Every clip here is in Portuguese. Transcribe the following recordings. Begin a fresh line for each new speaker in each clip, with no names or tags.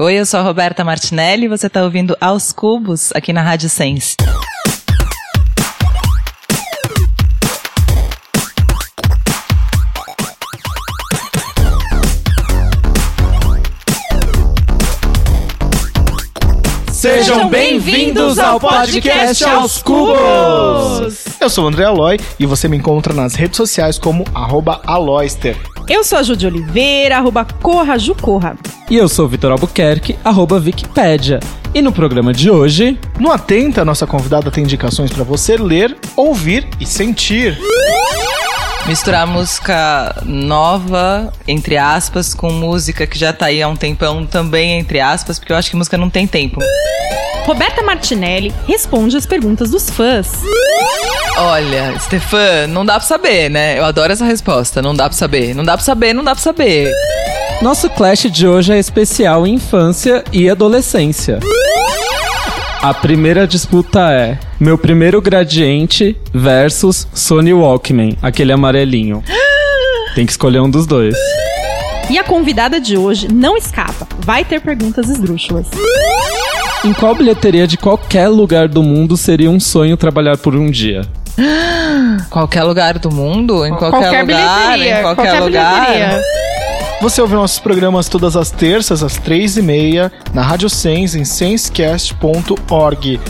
Oi, eu sou a Roberta Martinelli e você está ouvindo Aos Cubos aqui na Rádio Sense.
Sejam bem-vindos ao podcast Aos Cubos!
Eu sou o André Aloy e você me encontra nas redes sociais como arroba aloyster.
Eu sou a Ju de Oliveira, arroba Corra Jucorra.
E eu sou o Vitor Albuquerque, arroba Wikipédia. E no programa de hoje...
No Atenta, nossa convidada tem indicações para você ler, ouvir e sentir.
Misturar música nova, entre aspas, com música que já tá aí há um tempão também, entre aspas, porque eu acho que música não tem tempo.
Roberta Martinelli responde as perguntas dos fãs.
Olha, Stefan, não dá pra saber, né? Eu adoro essa resposta. Não dá pra saber. Não dá pra saber, não dá pra saber.
Nosso Clash de hoje é especial infância e adolescência. A primeira disputa é meu primeiro gradiente versus Sony Walkman, aquele amarelinho. Tem que escolher um dos dois.
E a convidada de hoje não escapa. Vai ter perguntas esdrúxulas.
Em qual bilheteria de qualquer lugar do mundo seria um sonho trabalhar por um dia?
Qualquer lugar do mundo? Em qualquer,
Qualquer
lugar?
bilheteria,
Em qualquer,
qualquer
lugar?
bilheteria.
Você ouve nossos programas todas as terças, às três e meia, na Rádio Sense, em sensecast.org.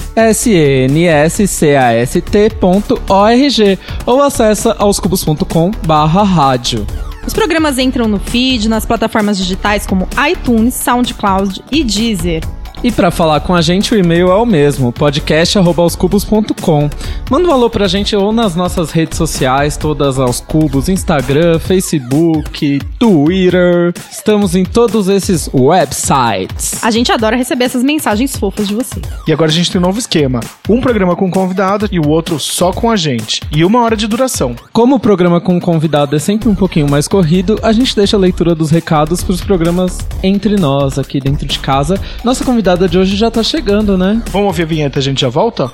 snscast.org ou acessa aoscubos.com barra rádio.
Os programas entram no feed, nas plataformas digitais como iTunes, SoundCloud e Deezer.
E para falar com a gente, o e-mail é o mesmo, podcast@aoscubos.com. Manda um alô pra gente ou nas nossas redes sociais, todas aos cubos, Instagram, Facebook, Twitter. Estamos em todos esses websites.
A gente adora receber essas mensagens fofas de você.
E agora a gente tem um novo esquema: um programa com convidado e o outro só com a gente. E uma hora de duração.
Como o programa com convidado é sempre um pouquinho mais corrido, a gente deixa a leitura dos recados pros programas entre nós, aqui dentro de casa. Nossa convidada de hoje já tá chegando, né?
Vamos ouvir a vinheta a gente já volta?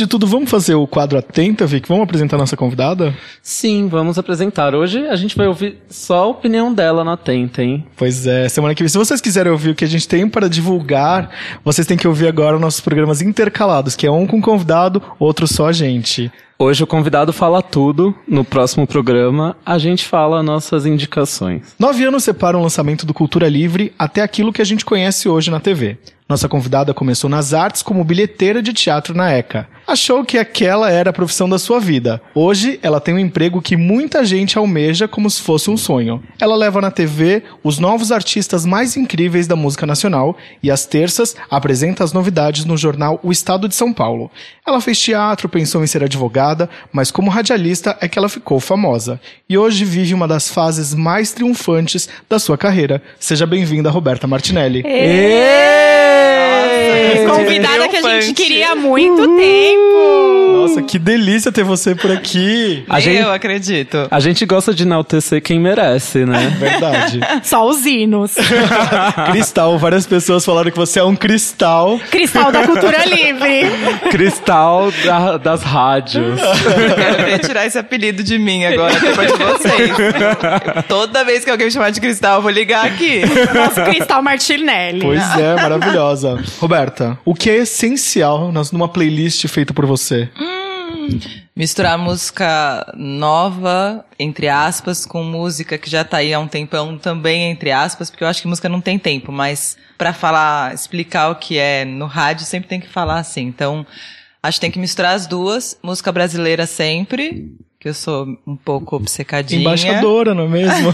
De tudo, vamos fazer o quadro Atenta, Vic? Vamos apresentar nossa convidada?
Sim, vamos apresentar. Hoje a gente vai ouvir só a opinião dela na Tenta, hein?
Pois é, semana que vem. Se vocês quiserem ouvir o que a gente tem para divulgar, vocês têm que ouvir agora nossos programas intercalados, que é um com convidado, outro só a gente.
Hoje o convidado fala tudo. No próximo programa, a gente fala nossas indicações.
Nove anos separam o lançamento do Cultura Livre até aquilo que a gente conhece hoje na TV. Nossa convidada começou nas artes como bilheteira de teatro na ECA. Achou que aquela era a profissão da sua vida. Hoje, ela tem um emprego que muita gente almeja como se fosse um sonho. Ela leva na TV os novos artistas mais incríveis da música nacional e às terças apresenta as novidades no jornal O Estado de São Paulo. Ela fez teatro, pensou em ser advogada, mas como radialista é que ela ficou famosa. E hoje vive uma das fases mais triunfantes da sua carreira. Seja bem-vinda, Roberta Martinelli. Yay!
Convidada que a gente queria há muito tempo.
Nossa, que delícia ter você por aqui.
A gente,
Eu acredito.
a gente gosta de enaltecer quem merece, né?
Verdade.
Só os hinos.
cristal, várias pessoas falaram que você é um cristal.
Cristal da Cultura Livre.
Cristal da- das rádios.
Eu quero retirar esse apelido de mim agora, depois de vocês. Toda vez que alguém me chamar de cristal, eu vou ligar aqui.
Nosso Cristal Martinelli.
Pois é, maravilhosa. Roberta, o que é essencial numa playlist feita por você?
Misturar música nova, entre aspas, com música que já tá aí há um tempão também, entre aspas, porque eu acho que música não tem tempo, mas pra falar, explicar o que é no rádio, sempre tem que falar assim. Então, acho que tem que misturar as duas, música brasileira sempre, que eu sou um pouco obcecadinha.
Embaixadora, não é mesmo?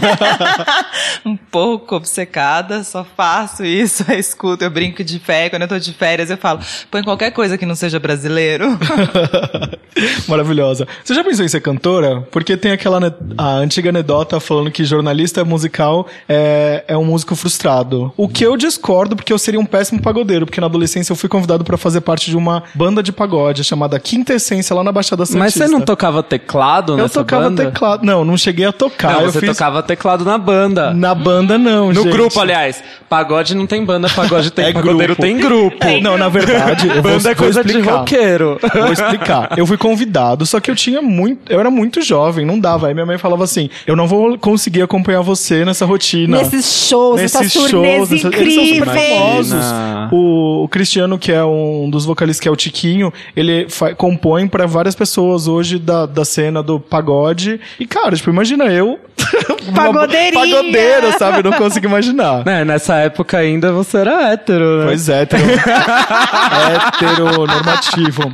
um pouco obcecada, só faço isso, eu escuto, eu brinco de fé. Quando eu tô de férias, eu falo, põe qualquer coisa que não seja brasileiro.
Maravilhosa. Você já pensou em ser cantora? Porque tem aquela a antiga anedota falando que jornalista musical é, é um músico frustrado. O que eu discordo, porque eu seria um péssimo pagodeiro, porque na adolescência eu fui convidado pra fazer parte de uma banda de pagode chamada Quinta Essência lá na Baixada Santista.
Mas você não tocava teclado
Eu
nessa
tocava
banda?
teclado. Não, não cheguei a tocar.
Não,
eu
você
fiz
tocava teclado na banda.
na banda não,
No
gente.
grupo, aliás. Pagode não tem banda, pagode tem
É
pagodeiro
grupo.
tem grupo.
Não, na verdade, eu vou,
Banda é
vou
coisa de
explicar.
roqueiro.
Vou explicar. Eu fui convidado, só que eu tinha muito. Eu era muito jovem, não dava. Aí minha mãe falava assim: eu não vou conseguir acompanhar você nessa rotina.
Nesses shows,
Nesses
essas turnês
shows, essas- eles são super
incríveis.
famosos. O, o Cristiano, que é um dos vocalistas, que é o Tiquinho, ele compõe pra várias pessoas hoje da, da cena do pagode. E, cara, tipo, imagina eu.
Pagodeirinha.
Pagodeiro, sabe? Eu não consigo imaginar.
É, nessa época ainda você era hétero, né?
Pois é, hétero. hétero normativo.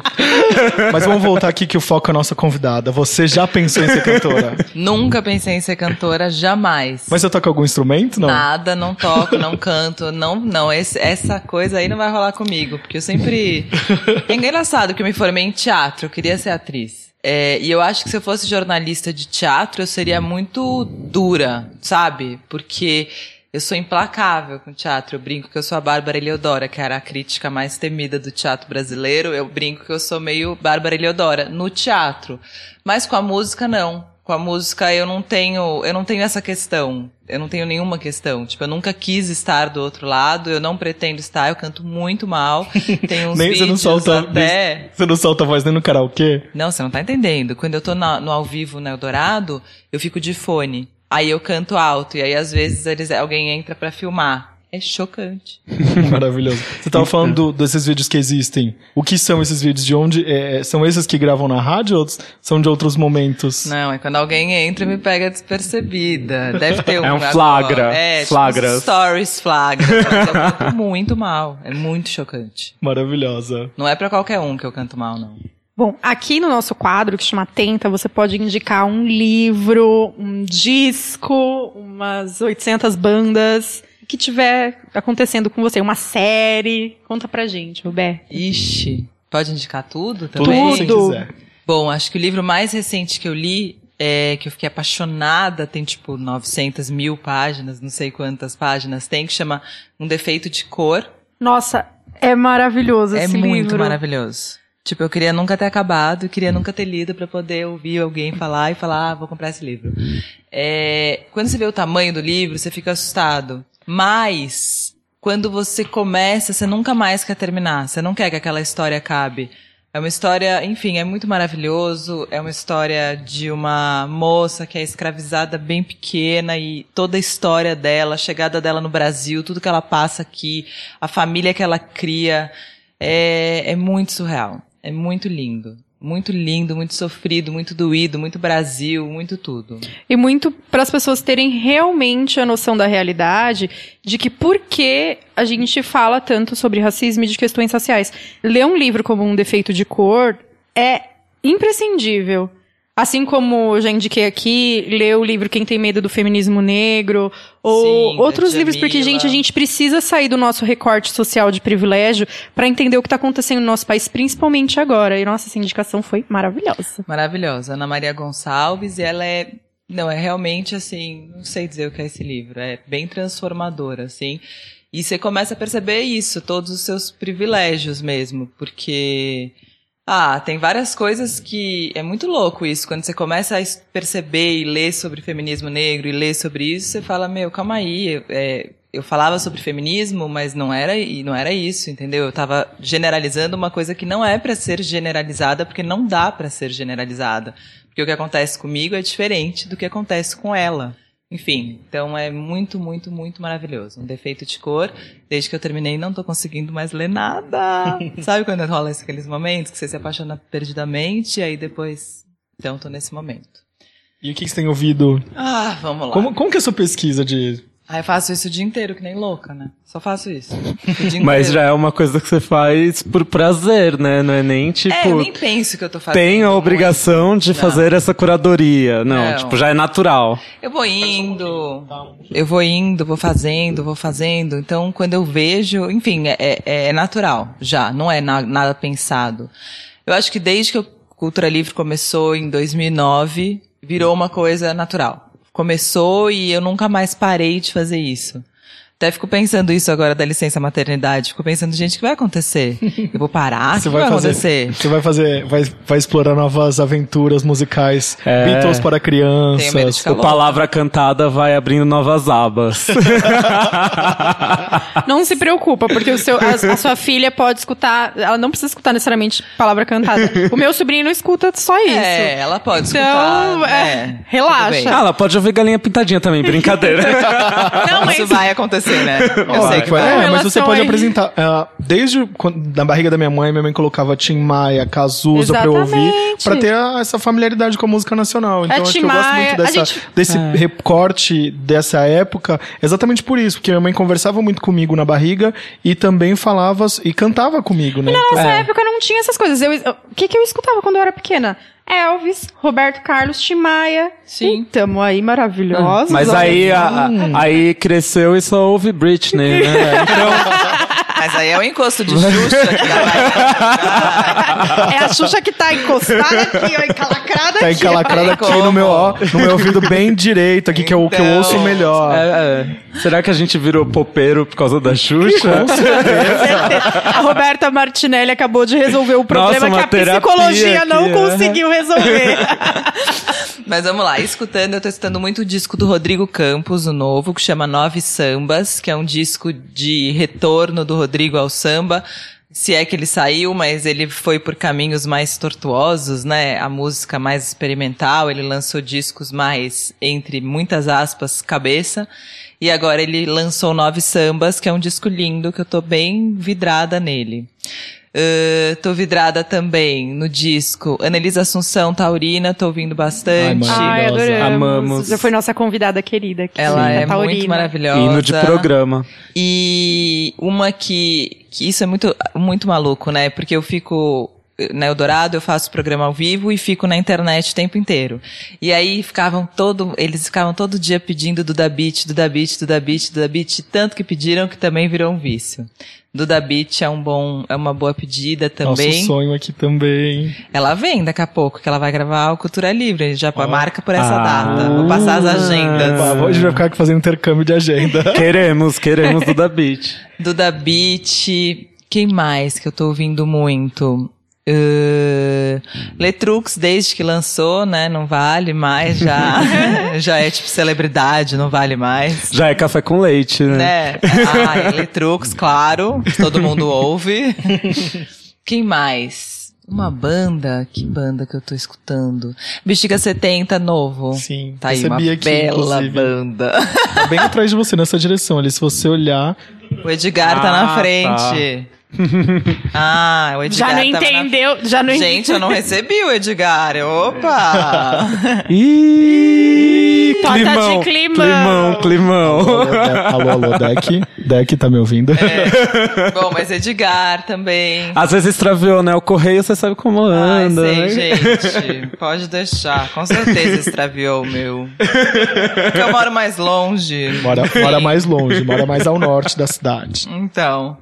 Mas vamos voltar aqui que o foco é a nossa convidada. Você já pensou em ser cantora?
Nunca pensei em ser cantora, jamais.
Mas você toca algum instrumento? Não.
Nada, não toco, não canto, não, não, esse- essa coisa aí não vai rolar comigo, porque eu sempre... É engraçado que eu me formei em teatro, eu queria ser atriz. É, e eu acho que se eu fosse jornalista de teatro, eu seria muito dura, sabe? Porque eu sou implacável com teatro. Eu brinco que eu sou a Bárbara Eleodora, que era a crítica mais temida do teatro brasileiro. Eu brinco que eu sou meio Bárbara Eleodora no teatro. Mas com a música, não. Com a música eu não tenho, eu não tenho essa questão. Eu não tenho nenhuma questão. Tipo, eu nunca quis estar do outro lado, eu não pretendo estar, eu canto muito mal. Tem uns
Nem você não solta.
até...
Você não solta a voz nem no karaokê?
Não, você não tá entendendo. Quando eu tô na- no ao vivo no Eldorado, eu fico de fone. Aí eu canto alto. E aí, às vezes, eles, alguém entra pra filmar. É chocante.
Maravilhoso. Você tava falando do- desses vídeos que existem. O que são esses vídeos? De onde? é, são esses que gravam na rádio ou são de outros momentos?
Não, é quando alguém entra e me pega despercebida. Deve ter um.
É um
agora.
flagra.
É, tipo,
Flagras.
uns stories flagra. Eu canto muito mal. É muito chocante.
Maravilhosa.
Não é pra qualquer um que eu canto mal, não.
Bom, aqui no nosso quadro, que chama Tenta, você pode indicar um livro, um disco, umas 800 bandas, que tiver acontecendo com você, uma série. Conta pra gente, Roberto.
Ixi. Pode indicar tudo
Tudo
também?
Tudo.
quiser.
Bom, acho que o livro mais recente que eu li, é, que eu fiquei apaixonada, tem tipo 900 mil páginas, não sei quantas páginas tem, que chama Um Defeito de Cor.
Nossa, é maravilhoso
É
esse
muito
livro.
maravilhoso. Tipo, eu queria nunca ter acabado, queria nunca ter lido pra poder ouvir alguém falar e falar, ah, vou comprar esse livro. É, quando você vê o tamanho do livro, você fica assustado. Mas, quando você começa, você nunca mais quer terminar. Você não quer que aquela história acabe. É uma história, enfim, é muito maravilhoso. É uma história de uma moça que é escravizada bem pequena e toda a história dela, a chegada dela no Brasil, tudo que ela passa aqui, a família que ela cria. É, é muito surreal. É muito lindo. Muito lindo, muito sofrido, muito doído, muito Brasil, muito tudo.
E muito para as pessoas terem realmente a noção da realidade de que por que a gente fala tanto sobre racismo e de questões raciais. Ler um livro como Um Defeito de Cor é imprescindível. Assim como já indiquei aqui, ler o livro Quem Tem Medo do Feminismo Negro, ou
Sim,
outros livros, porque, gente, a gente precisa sair do nosso recorte social de privilégio para entender o que está acontecendo no nosso país, principalmente agora. E nossa, essa indicação foi maravilhosa.
Maravilhosa. Ana Maria Gonçalves, e ela é. Não, é realmente assim. Não sei dizer o que é esse livro. É bem transformadora, assim. E você começa a perceber isso, todos os seus privilégios mesmo, porque. Ah, tem várias coisas que. É muito louco isso. Quando você começa a perceber e ler sobre feminismo negro e ler sobre isso, você fala: Meu, calma aí. é, eu falava sobre feminismo, mas não era, e não era isso, entendeu? Eu tava generalizando uma coisa que não é para ser generalizada, porque não dá para ser generalizada. Porque o que acontece comigo é diferente do que acontece com ela. Enfim, então é muito, muito, muito maravilhoso. Um defeito de cor. Desde que eu terminei, não tô conseguindo mais ler nada. Sabe quando rola esses- aqueles momentos que você se apaixona perdidamente, e aí depois. Então, tô nesse momento.
E o que que você tem ouvido?
Ah, vamos lá.
Como, como que é a sua pesquisa de
Ah, eu faço isso o dia inteiro, que nem louca, né? Só faço isso.
Mas já é uma coisa que você faz por prazer, né? Não é nem tipo.
É, eu nem penso que eu tô fazendo.
tem a
muito.
obrigação de
Não.
fazer essa curadoria. Não,
Não.
tipo, já é natural.
Eu vou indo, eu vou indo, vou fazendo, vou fazendo. Então, quando eu vejo, enfim, é, é- é natural já, não é na- nada pensado. Eu acho que desde que o Cultura Livre começou em 2009, virou uma coisa natural. Começou e eu nunca mais parei de fazer isso. Até fico pensando isso agora da licença maternidade. Fico pensando, gente, o que vai acontecer? Eu vou parar? O que vai, acontecer?
Você vai fazer, vai, vai explorar novas aventuras musicais,
É.
Beatles para crianças.
O palavra cantada vai abrindo novas abas.
Não se preocupa, porque o seu, a, a sua filha pode escutar. Ela não precisa escutar necessariamente palavra cantada. O meu sobrinho não escuta só isso.
É, ela pode
Então,
escutar.
é,
é,
relaxa.
tudo bem.
ah, ela pode ouvir galinha pintadinha também, brincadeira.
Não, mas
Isso vai acontecer, né? Eu
Ó,
sei que vai.
é, mas você pode
aí.
apresentar. ah, desde quando, na barriga da minha mãe, minha mãe colocava Tim Maia, Cazuza pra eu ouvir,
Exatamente.
pra ter a- essa familiaridade com a música nacional. Então
É,
acho
Tim
que eu gosto
Maia,
muito
a
dessa,
gente-
desse
É.
recorte dessa época, exatamente por isso, porque minha mãe conversava muito comigo na barriga e também falava e cantava comigo, né?
Na
Então-
nossa
É.
época não tinha essas coisas. Eu- eu- O que, que eu escutava quando eu era pequena? Elvis, Roberto Carlos, Tim Maia.
Sim.
Tamo aí maravilhosos.
Mas aí, a- aí cresceu e só ouve Britney, né?
Mas aí é o encosto de Xuxa que vai.
É a Xuxa que tá encostada aqui, ó, encalacrada
Tá
aqui.
encalacrada
Tem
aqui no meu, ó, no meu ouvido bem direito aqui, que é o que eu
Então.
ouço melhor.
É, é. Será que a gente virou popeiro por causa da Xuxa?
A Roberta Martinelli acabou de resolver o problema
uma
que a psicologia não
aqui, é.
conseguiu resolver.
Mas vamos lá, escutando, eu tô escutando muito o disco do Rodrigo Campos, o novo, que chama Nove Sambas, que é um disco de retorno do Rodrigo ao samba. Se é que ele saiu, mas ele foi por caminhos mais tortuosos, né? A música mais experimental, ele lançou discos mais, entre muitas aspas, cabeça. E agora ele lançou Nove Sambas, que é um disco lindo, que eu tô bem vidrada nele. Uh, tô vidrada também no disco Anelisa Assunção Taurina, tô ouvindo bastante.
Ai,
Ai.
Amamos.
Já foi nossa convidada querida aqui.
Ela é
Taurina.
muito maravilhosa.
Hino de programa.
E uma que, que isso é muito, muito maluco, né? Porque eu fico na Eldorado, eu faço programa ao vivo e fico na internet o tempo inteiro. E aí ficavam todo, eles ficavam todo dia pedindo do da Beat, do da Beat, do da Beat, do da Beat, tanto que pediram que também virou um vício. Do da Beat é um bom, é uma boa pedida também.
Nosso sonho aqui também.
Ela vem daqui a pouco, que ela vai gravar o Cultura Livre, já marca por essa
Ah.
data. Vou passar as agendas.
Ah, hoje vai ficar aqui fazendo intercâmbio de agenda.
Queremos, queremos do da Beat.
Duda Beat. Quem mais que eu tô ouvindo muito? Uh, Letrux, desde que lançou, né? Não vale mais já. já é tipo celebridade, não vale mais.
Já é café com leite, né?
Né? Ah, Letrux, claro. Todo mundo ouve. Quem mais? Uma banda, que banda que eu tô escutando? Bexiga 70 novo.
Sim,
tá aí uma
aqui,
bela
inclusive.
banda.
Tá bem atrás de você, nessa direção ali. Se você olhar.
O Edgar tá na
Ah,
frente. Ah, o Edgar
Já não
tava na
entendeu? Já não
Gente, eu não recebi o Edgar. Opa!
Ih,
Torta de
climão,
climão.
climão, climão.
Alô, alô, Deck. Deck, tá me ouvindo?
É. Bom, mas Edgar também.
Às vezes extraviou, né? O correio você sabe como
Ai,
anda.
sei,
né?
gente. Pode deixar. Com certeza extraviou o meu. Porque eu moro mais longe.
Mora, mora mais longe, mora mais ao norte da cidade.
Então.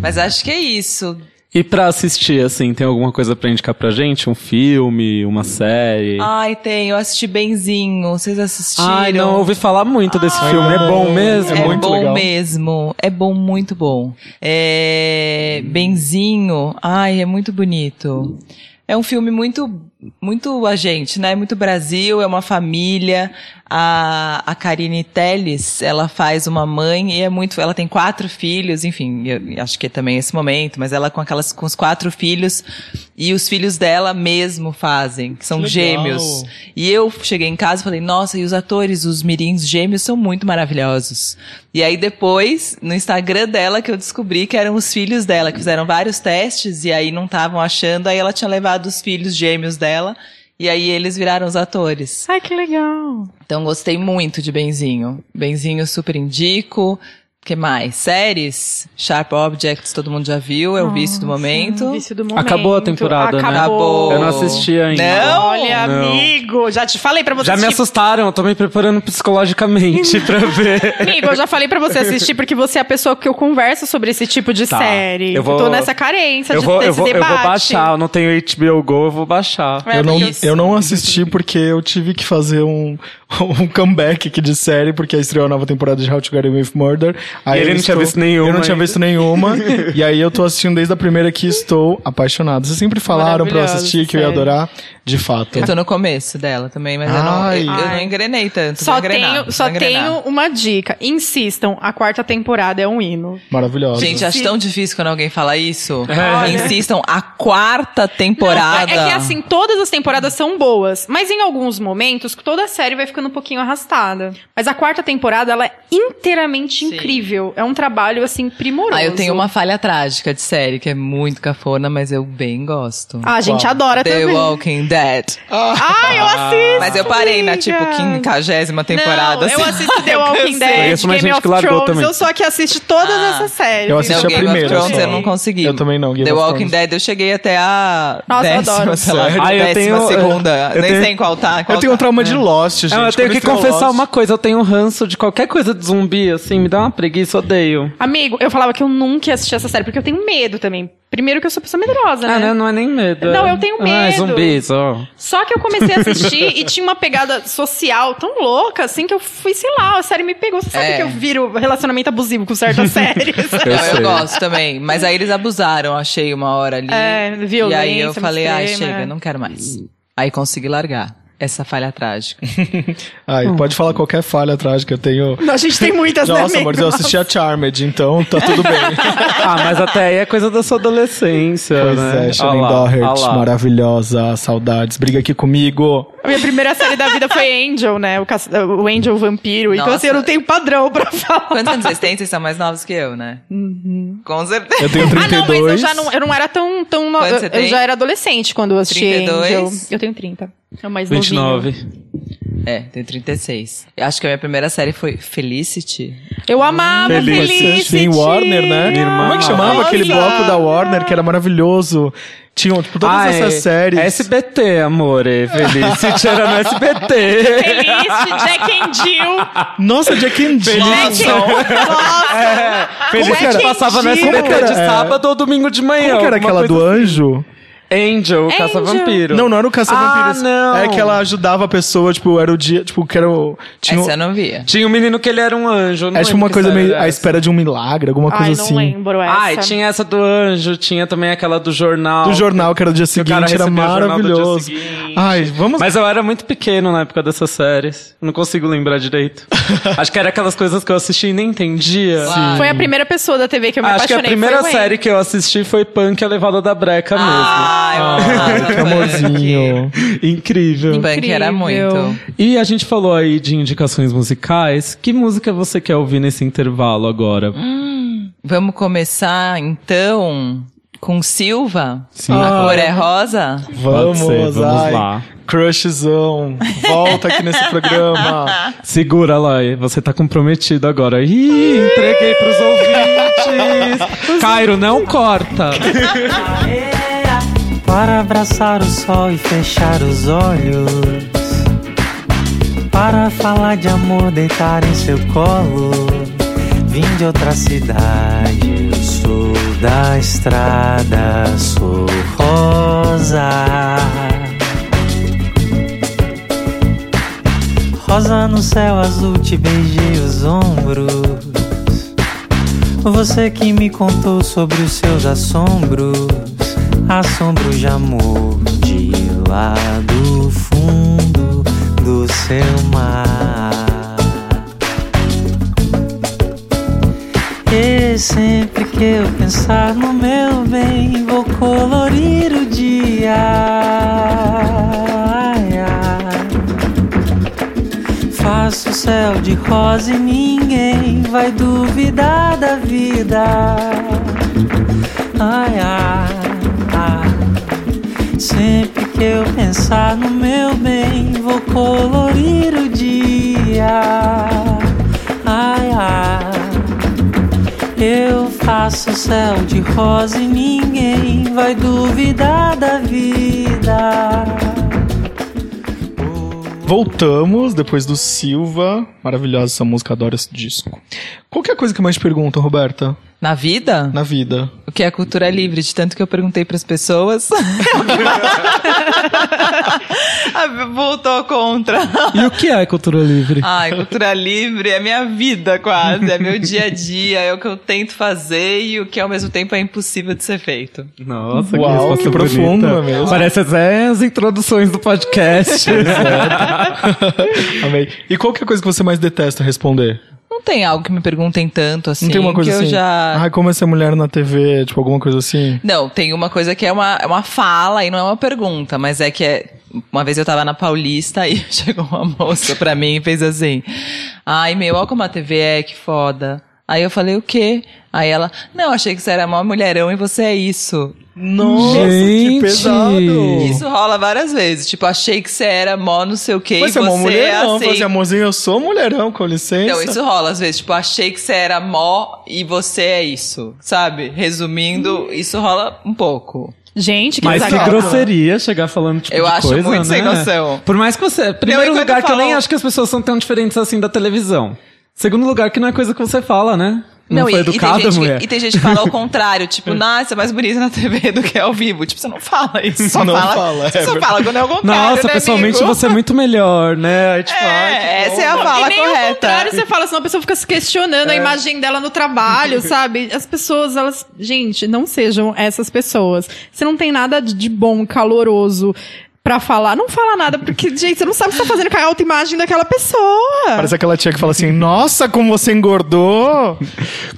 Mas acho que é isso.
E pra assistir, assim, tem alguma coisa pra indicar pra gente? Um filme, uma série?
Ai, tem. Eu assisti Benzinho. Vocês assistiram?
Ai, não ouvi falar muito desse filme. É bom mesmo?
É
É,
muito
bom
legal.
mesmo. É bom, muito bom. É... Benzinho. Ai, é muito bonito. É um filme muito, muito a gente, né? Muito Brasil, é uma família. A, a Karine Telles, ela faz uma mãe e é muito, ela tem quatro filhos, enfim, acho que é também esse momento, mas ela com aquelas, com os quatro filhos e os filhos dela mesmo fazem, que são
legal.
gêmeos. E eu cheguei em casa e falei, nossa, e os atores, os mirins gêmeos são muito maravilhosos. E aí depois, no Instagram dela, que eu descobri que eram os filhos dela, que fizeram vários testes e aí não estavam achando, aí ela tinha levado os filhos gêmeos dela E aí eles viraram os atores.
Ai, que legal.
Então gostei muito de Benzinho. Benzinho super indico. Que mais? Séries? Sharp Objects, todo mundo já viu, é o vício do momento.
Sim, vício do momento.
Acabou a temporada, né?
Acabou.
Eu não assisti ainda.
Não?
Olha,
Não.
amigo, já te falei pra você
Já me assustaram, eu tô me preparando psicologicamente pra ver.
Amigo, eu já falei pra você assistir porque você é a pessoa que eu converso sobre esse tipo de
Tá.
série.
Eu vou-
tô nessa carência
Eu
de
vou, eu, vou, eu
debate.
vou baixar, eu não tenho HBO Go, eu vou baixar.
É,
Eu não,
isso.
eu não assisti porque eu tive que fazer um, um comeback aqui de série, porque estreou a nova temporada de How to Get Away with Murder. Aí
E ele não tinha
estou-
visto nenhuma
Eu não tinha visto nenhuma. e aí eu tô assistindo desde a primeira que estou apaixonado. Vocês sempre falaram pra eu assistir que eu ia adorar. De fato.
Eu tô no começo dela também, mas eu não,
Ai.
eu, eu não
Ai.
engrenei tanto.
Só
engrenar,
tenho, só tenho uma dica. Insistam, a quarta temporada é um hino.
Maravilhosa.
Gente, acho tão difícil quando alguém fala isso.
É.
Insistam, a quarta temporada.
Não, é, é que assim, todas as temporadas são boas, mas em alguns momentos toda a série vai ficando um pouquinho arrastada. Mas a quarta temporada, ela é inteiramente
Sim.
incrível. É um trabalho, assim, primoroso.
Ah, eu tenho uma falha trágica de série, que é muito cafona, mas eu bem gosto.
Ah, a gente
Qual?
adora
The
também.
Walking Dead.
Ah, eu assisto!
Mas eu parei na, tipo, quinquagésima temporada.
Não, eu
assim.
assisto The
Eu
Walking. Dead, Game of Thrones.
também.
Eu sou a que assiste todas
Ah.
essas séries.
Eu assisti
Não,
a
Game
primeira
of Thrones
só.
eu não consegui.
Eu também não, Game
The Walking
Thrones.
Dead eu cheguei até a
Nossa, eu
décima,
adoro.
sei lá?
Ah, eu
décima
tenho-
segunda.
eu
Nem
tenho-
sei em qual tá. qual
Eu tenho um
tá.
trauma de Lost, gente.
Não, eu tenho que confessar uma coisa, eu tenho ranço de qualquer coisa de zumbi, assim, me dá uma preguiça, odeio.
Amigo, eu falava que eu nunca ia assistir essa série, porque eu tenho medo também. Primeiro que eu sou pessoa medrosa, né?
Ah, né? Não é nem medo.
Não,
é-
eu tenho
Ah, é
medo.
zumbis, ó.
Só que eu comecei a assistir e tinha uma pegada social tão louca, assim, que eu fui, sei lá, a série me pegou. Você sabe
É.
que eu viro relacionamento abusivo com certas séries.
Eu
Não, eu gosto também. Mas aí eles abusaram, achei uma hora ali.
É,
E
violência
aí eu falei, ah,
extrema,
chega,
é.
não quero mais. Aí consegui largar essa falha trágica.
Ai, pode falar qualquer falha que eu tenho.
Não, a gente tem muitas, né,
Nossa,
amigo?
amor, eu assisti a Charmed, então tá tudo bem.
Ah, mas até aí é coisa da sua adolescência,
pois
né?
é,
Ah lá,
Doherty,
ah
maravilhosa, saudades. Briga aqui comigo.
A minha primeira série da vida foi Angel, né? O, caça- o Angel vampiro. Então,
Nossa.
assim, eu não tenho padrão pra falar.
Quantos anos vocês têm? Vocês são mais novos que eu, né? Com certeza.
Eu tenho
Ah, não,
32.
mas eu já não, eu não era tão. tão no-
Quanto você
eu, eu já era adolescente quando eu assisti
32?
Angel. Eu tenho 30. É o mais novinho.
29.
É, tenho 36. Eu acho que a minha primeira série foi Felicity.
Eu amava Felicity.
Sim, Warner, né?
Minha irmã
Como é que chamava
amava.
aquele bloco da Warner que era maravilhoso? Tinham, tipo, todas
Ah,
essas
é-
séries.
SBT, amor. é Felicity era no SBT.
Felicity, Jack and Jill.
Nossa, Jack and Jill.
Jack Nossa.
É, Felicity passava no
Como
SBT de
É.
sábado ou domingo de manhã.
Como que era aquela do
assim.
anjo?
Angel, Caça-Vampiro.
Não, não era o Caça-Vampiros.
Ah, não.
É que ela ajudava a pessoa, tipo, era o dia, tipo, que era o... Tinha,
Essa eu não via.
Tinha um menino que ele era um anjo.
é tipo uma coisa meio à espera de um milagre, alguma coisa
Ai, não
assim.
lembro essa.
Ah, e tinha essa do anjo, tinha também aquela do jornal.
Do jornal, que era do dia
o cara
seguinte, era
recebia o jornal do dia
maravilhoso.
seguinte.
Ai, vamos...
Mas eu era muito pequeno na época dessas séries. Não consigo lembrar direito. Acho que era aquelas coisas que eu assisti e nem entendia.
Sim.
Foi a primeira pessoa da TV que eu me
Acho que a
apaixonei.
primeira
foi o
série que eu assisti foi Punk, a levada da breca
Ah, eu amava
que
Punk.
amorzinho.
Incrível.
Punk era muito.
E a gente falou aí de indicações musicais. Que música você quer ouvir nesse intervalo agora?
Vamos começar, então, com Silva?
Sim.
A
Ah,
cor é rosa?
Vamos,
Pode ser, vamos
ai.
lá.
Crushzão. Volta aqui nesse programa.
Segura lá, você tá comprometido agora. Ih, entreguei pros ouvintes. Cairo, não corta.
Para abraçar o sol e fechar os olhos. Para falar de amor, deitar em seu colo. Vim de outra cidade, eu sou da estrada, sou rosa. Rosa no céu azul, te beijei os ombros. Você que me contou sobre os seus assombros, assombros de amor de lá do fundo do seu mar. E sempre que eu pensar no meu bem, vou colorir o dia. Ai, ai. Faço o céu de rosa e ninguém vai duvidar da vida. Ai, ai, Sempre que eu pensar no meu bem, vou colorir o dia. Ai, ai. Eu faço céu de rosa e ninguém vai duvidar da vida.
Voltamos depois do Silva. Maravilhosa essa música, adoro esse disco. Qual é a coisa que mais te perguntam, Roberta,
Na vida?
na vida?
O que é cultura livre? De tanto que eu perguntei pras pessoas. Ah, Voltou contra.
E o que é cultura livre?
Ai, cultura livre é minha vida quase, é meu dia a dia, é o que eu tento fazer e o que ao mesmo tempo é impossível de ser feito.
Nossa,
Uau,
resposta
que profundo, é mesmo?
Parece até as introduções do podcast.
Amei. E qual que é a coisa que você mais detesta responder?
Não tem algo que me perguntem tanto assim.
Não tem uma coisa
que
assim?
eu já.
Ai, como é ser mulher na TV? Tipo, alguma coisa assim?
Não, tem uma coisa que é uma, é uma fala e não é uma pergunta, mas é que é. Uma vez eu tava na Paulista e chegou uma moça pra mim e fez assim: Ai, meu, olha como a TV é, que foda. Aí eu falei, o quê? Aí ela, não, achei que você era mó mulherão e você é isso.
Nossa,
Gente!
que pesado!
Isso rola várias vezes. Tipo, achei que você era mó não sei o quê
Mas
e
você é uma
você
mulher, não.
assim.
Fazer assim, amorzinho, eu sou mulherão, com licença.
Então, isso rola às vezes. Tipo, achei que você era mó e você é isso. Sabe? Resumindo, isso rola um pouco.
Gente, que
Mas que grosseria chegar falando tipo
Eu
de
acho
coisa,
muito
né?
sem noção.
Por mais que você... Primeiro lugar que eu nem acho que as pessoas são tão diferentes assim da televisão. Segundo lugar que não é coisa que você fala, né? Não, foi
e,
educada,
e tem gente,
mulher?
Que, e tem gente que fala ao contrário, tipo, nossa, você é mais bonita na TV do que ao vivo. Tipo, você não fala isso. Só
Não
fala,
fala,
Você
é
só fala quando é ao contrário,
Nossa,
né,
pessoalmente
amigo?
você é muito melhor, né? Aí, tipo,
É, essa
bom.
é a fala
e nem o
correta.
contrário você fala, senão a pessoa fica se questionando
É.
a imagem dela no trabalho, sabe? As pessoas, elas. Gente, não sejam essas pessoas. Você não tem nada de bom, caloroso pra falar. Não fala nada, porque, gente, você não sabe o que você tá fazendo com a autoimagem daquela pessoa.
Parece aquela tia que fala assim, nossa, como você engordou!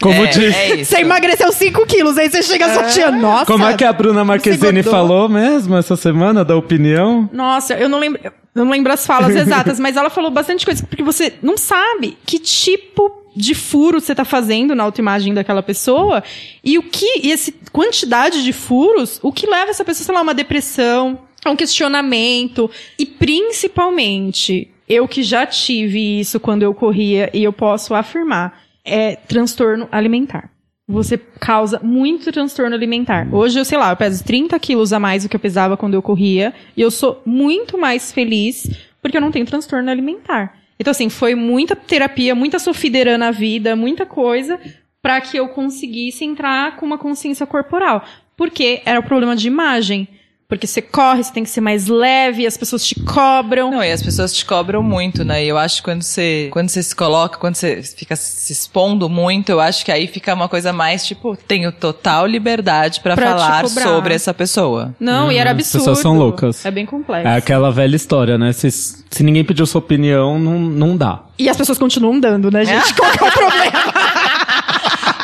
Como,
é,
de-
é.
Você emagreceu 5 quilos, aí você chega sua tia, nossa.
como é que a Bruna Marquezine falou mesmo essa semana, da opinião?
Nossa, eu não lembro. Eu não lembro as falas exatas, mas ela falou bastante coisa, porque você não sabe que tipo de furo você tá fazendo na autoimagem daquela pessoa e o que, e essa quantidade de furos, o que leva essa pessoa, sei lá, a uma depressão, um questionamento e principalmente, eu que já tive isso quando eu corria e eu posso afirmar, é transtorno alimentar. Você causa muito transtorno alimentar. Hoje, eu sei lá, eu peso 30 quilos a mais do que eu pesava quando eu corria. E eu sou muito mais feliz porque eu não tenho transtorno alimentar. Então, assim, foi muita terapia, muita sofrideira na vida, muita coisa para que eu conseguisse entrar com uma consciência corporal. Porque era o problema de imagem. Porque você corre, você tem que ser mais leve, as pessoas te cobram.
Não, e as pessoas te cobram muito, né? E eu acho que quando você, quando você se coloca, quando você fica se expondo muito, eu acho que aí fica uma coisa mais, tipo, tenho total liberdade
te
falar sobre essa pessoa.
Não, e era
As
absurdo.
pessoas são loucas.
É bem complexo.
É aquela velha história, né? Se, se ninguém pediu sua opinião, não, não dá.
E as pessoas continuam dando, né, gente? Qual que é o problema?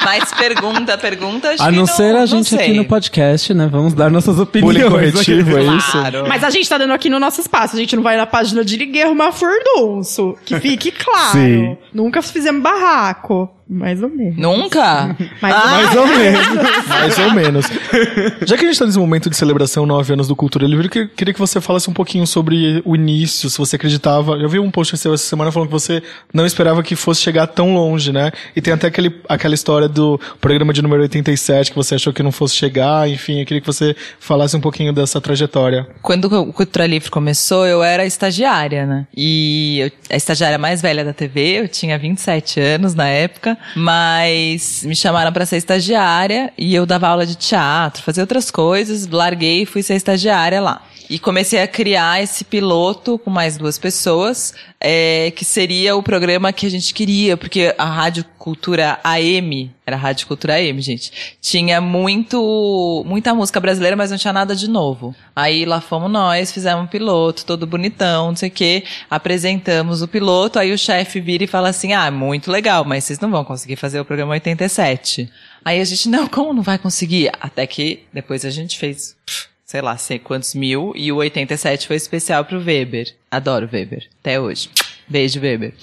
Mas pergunta, pergunta, acho
A
que
não ser a gente aqui no podcast, né? Vamos dar nossas opiniões.
Bullying corretivo,
aqui.
é isso?
Claro.
Mas a gente tá dando aqui no nosso espaço. A gente não vai na página de ninguém arrumar furdunço. Que fique claro.
Sim.
Nunca fizemos barraco. Mais ou menos.
Nunca?
Mais
Ah,
ou menos.
Mais ou menos. Mais ou menos. Já que a gente tá nesse momento de celebração, nove anos do Cultura Livre, eu que- queria que você falasse um pouquinho sobre o início, se você acreditava. Eu vi um post seu essa semana falando que você não esperava que fosse chegar tão longe, né? E tem até aquele, aquela história do programa de número 87, que você achou que não fosse chegar, enfim, eu queria que você falasse um pouquinho dessa trajetória.
Quando o Cultura Livre começou, eu era estagiária, né? E eu, a estagiária mais velha da TV, eu tinha 27 anos na época, mas me chamaram pra ser estagiária e eu dava aula de teatro, fazia outras coisas, larguei e fui ser estagiária lá. E comecei a criar esse piloto com mais duas pessoas, é, que seria o programa que a gente queria, porque a Rádio Cultura AM, era Rádio Cultura AM, gente, tinha muito, muita música brasileira, mas não tinha nada de novo. Aí lá fomos nós, fizemos um piloto, todo bonitão, não sei o quê, apresentamos o piloto, aí o chefe vira e fala assim, ah, muito legal, mas vocês não vão conseguir fazer o programa 87. Aí a gente, não, como não vai conseguir? Até que depois a gente fez sei lá, sei quantos mil, e o 87 foi especial pro Weber. Adoro Weber, até hoje. Beijo, Weber.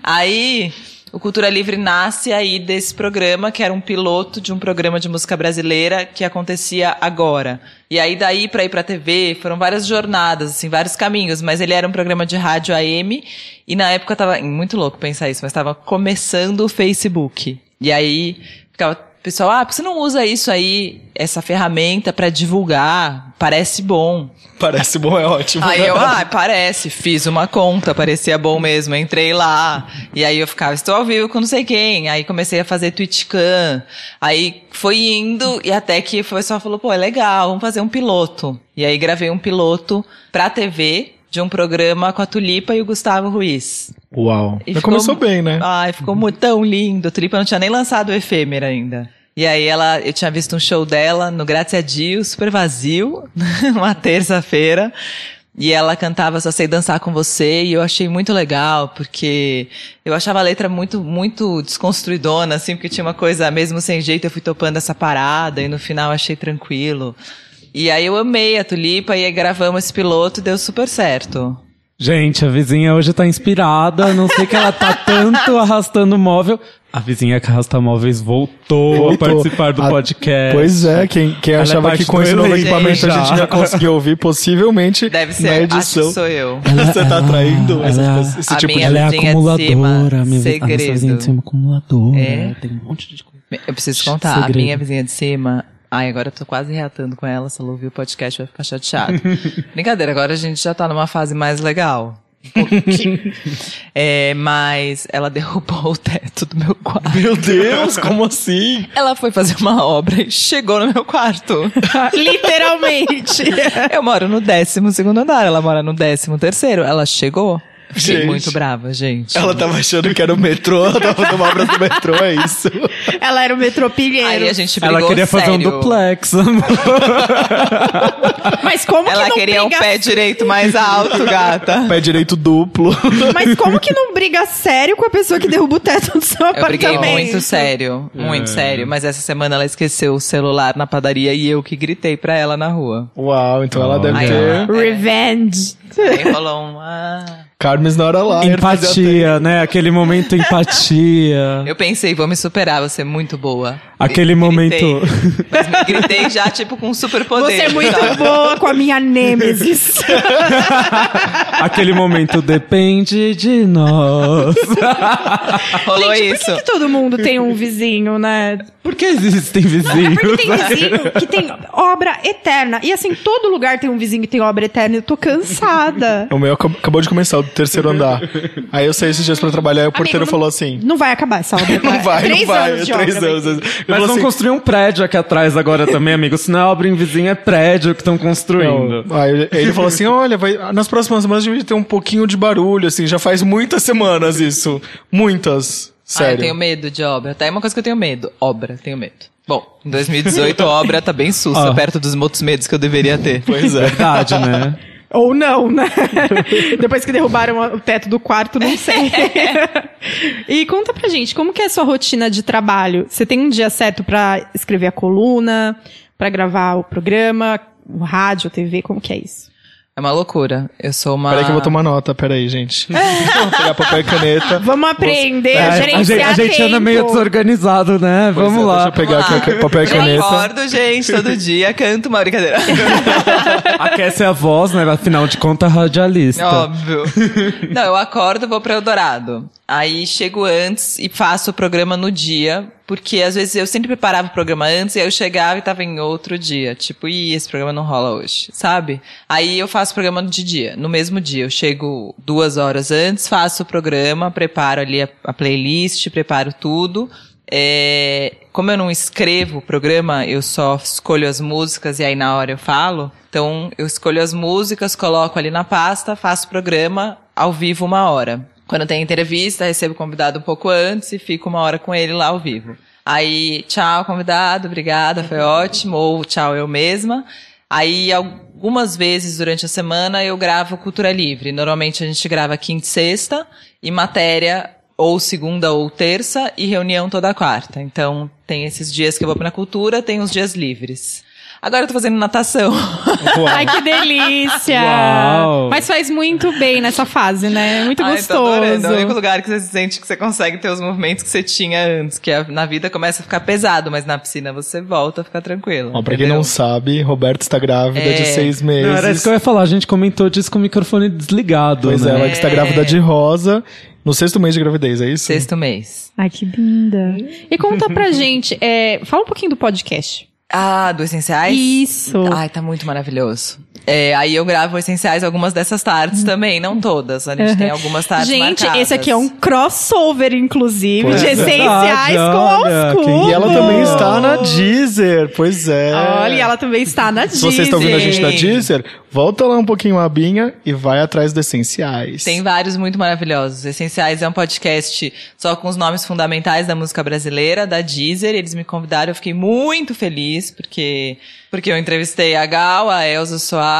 Aí, o Cultura Livre nasce aí desse programa, que era um piloto de um programa de música brasileira que acontecia agora. E aí daí para ir pra TV, foram várias jornadas, assim, vários caminhos, mas ele era um programa de rádio AM e na época tava muito louco pensar isso, mas tava começando o Facebook. E aí ficava pessoal, ah, por que você não usa isso aí, essa ferramenta para divulgar? Parece bom.
Parece bom, é ótimo.
Aí eu, ah, parece, fiz uma conta, parecia bom mesmo, entrei lá. E aí eu ficava, estou ao vivo com não sei quem. Aí comecei a fazer TwitchCam. Aí foi indo e até que o pessoal falou, pô, é legal, vamos fazer um piloto. E aí gravei um piloto pra TV de um programa com a Tulipa e o Gustavo Ruiz.
Uau.
E ficou-
começou bem, né?
Ai, ficou muito tão lindo. A Tulipa não tinha nem lançado o efêmera ainda. E aí ela, eu tinha visto um show dela no Grazie a Dio, super vazio, uma terça-feira. E ela cantava Só Sei Dançar Com Você, e eu achei muito legal, porque eu achava a letra muito, muito desconstruidona, assim, porque tinha uma coisa, mesmo sem jeito, eu fui topando essa parada, e no final achei tranquilo. E aí eu amei a Tulipa, e aí gravamos esse piloto e deu super certo.
Gente, a vizinha hoje tá inspirada. Não sei que ela tá tanto arrastando o móvel. A vizinha que arrasta móveis voltou,
Voltou.
a participar do
A-
podcast.
Pois é, quem, quem
Ela é
achava
parte
que com esse novo equipamento a
já.
gente já conseguiu ouvir, possivelmente
Deve
na
ser, acho
edição.
que sou eu.
Você tá atraindo essa-
ela-
esse
a
tipo de...
Ela é acumuladora.
cima,
a minha, a
segredo.
vizinha de cima é acumuladora.
É?
Tem um monte de coisa.
Eu preciso contar,
Segredo.
a minha vizinha de cima. Ai, agora eu tô quase reatando com ela. Se ela ouvir o podcast, vai ficar chateada. Brincadeira, agora a gente já tá numa fase mais legal. Um pouquinho. é, mas ela derrubou o teto do meu quarto.
Meu Deus, como assim?
Ela foi fazer uma obra e chegou no meu quarto.
Literalmente.
Eu moro no décimo segundo andar, ela mora no décimo terceiro. Ela chegou. Fiquei
Gente.
muito brava, gente.
Ela tava achando que era o metrô, ela tava fazendo uma obra do metrô, é isso.
Ela era o metropilheiro.
Aí a gente brigou
Ela queria fazer um
sério.
duplex, amor.
Mas como
Ela
que não
queria um
briga...
pé direito mais alto, gata.
Pé direito duplo.
Mas como que não briga sério com a pessoa que derruba o teto do seu
Eu
apartamento?
briguei muito sério, muito sério. Mas essa semana ela esqueceu o celular na padaria e eu que gritei pra ela na rua.
Uau, então ela deve
Aí
ter...
ela-
Revenge.
Aí rolou um... Ah.
Carmen's not a liar. fazia
Empatia, né? Aquele momento empatia.
Eu pensei, vou me superar, vou ser muito boa.
Aquele
E
momento.
Gritei. Mas me gritei já, tipo, com super poder.
Você é muito boa com a minha nêmesis.
Aquele momento depende de nós.
Rolou
Gente,
isso.
por que, que todo mundo tem um vizinho, né?
Por que existem vizinhos?
Porque tem vizinho que tem obra eterna. E assim, todo lugar tem um vizinho que tem obra eterna. Eu tô cansada.
O meu acab- acabou de começar, o terceiro andar. Aí eu saí esses dias pra trabalhar e o porteiro
Amigo,
falou assim...
Não vai acabar essa obra.
Não vai,
três
não vai,
anos
é
de
três
obra,
anos.
Mas vão
assim,
construir um prédio aqui atrás agora também, amigo. Se não é obra em vizinho, é prédio que estão construindo.
Não. Aí ele falou assim: olha, vai, nas próximas semanas a gente vai ter um pouquinho de barulho, assim, já faz muitas semanas isso. Muitas.
Ah,
Sério.
eu tenho medo de obra. Tá aí uma coisa que eu tenho medo. Obra, tenho medo. Bom, em 2018 obra tá bem sussa
Ah.
perto dos outros medos que eu deveria ter.
Pois é.
Verdade, né?
Ou não, né? Depois que derrubaram o teto do quarto, não sei. e conta pra gente, como que é a sua rotina de trabalho? Você tem um dia certo pra escrever a coluna, pra gravar o programa, o rádio, a TV, como que é isso?
É uma loucura. Eu sou uma.
Peraí que eu vou tomar nota, peraí, gente. vou pegar papel e caneta.
Vamos aprender
É,
a
gente, a gente anda meio desorganizado, né?
Pois
Vamos
é,
lá.
Deixa eu pegar
Vamos
aqui papel e
Eu
caneta.
acordo, gente, todo dia, canto uma brincadeira.
Aquece a voz, né? Afinal de contas, radialista.
Óbvio. Não, eu acordo, vou pra Eldorado. Aí chego antes e faço o programa no dia, porque às vezes eu sempre preparava o programa antes e aí eu chegava e tava em outro dia. Tipo, ih, esse programa não rola hoje, sabe? Aí eu faço o programa de dia, no mesmo dia. Eu chego duas horas antes, faço o programa, preparo ali a, a playlist, preparo tudo. É, como eu não escrevo o programa, eu só escolho as músicas e aí na hora eu falo. Então eu escolho as músicas, coloco ali na pasta, faço o programa ao vivo uma hora. Quando tem entrevista, recebo o convidado um pouco antes e fico uma hora com ele lá ao vivo. Aí, tchau, convidado, obrigada, foi ótimo, ou tchau, eu mesma. Aí, algumas vezes durante a semana eu gravo Cultura Livre. Normalmente a gente grava quinta e sexta e matéria ou segunda ou terça e reunião toda quarta. Então, tem esses dias que eu vou pra cultura, tem os dias livres. Agora eu tô fazendo natação.
Ai, que delícia!
Uau.
Mas faz muito bem nessa fase, né? Muito
Ai, tô adorando. É o único
gostoso.
lugar que você sente que você consegue ter os movimentos que você tinha antes, que na vida começa a ficar pesado, mas na piscina você volta a ficar tranquilo.
Ó, pra quem não sabe, Roberto está grávida
É.
de seis meses.
Não, era isso que eu ia falar. A gente comentou disso com o microfone desligado.
Pois
né?
é, ela que está
É.
grávida de rosa, no sexto mês de gravidez, é isso?
Sexto mês.
Ai, que linda. E conta pra gente, é, fala um pouquinho do podcast.
Ah, do Essenciais?
Isso.
Ai, tá muito maravilhoso. É, aí eu gravo Essenciais algumas dessas tardes também, não todas. A gente tem algumas tardes
gente,
marcadas.
esse aqui é um crossover, inclusive,
Pois
de
é.
essenciais
Verdade,
com
olha,
aos
quem-
E ela
cubos.
também está na Deezer, pois é.
Olha, ela também está na
Se você está ouvindo a gente na
Deezer.
Deezer, volta lá um pouquinho a abinha e vai atrás do Essenciais.
Tem vários muito maravilhosos. Essenciais é um podcast só com os nomes fundamentais da música brasileira, da Deezer. Eles me convidaram, eu fiquei muito feliz, porque, porque eu entrevistei a Gal, a Elza Soares,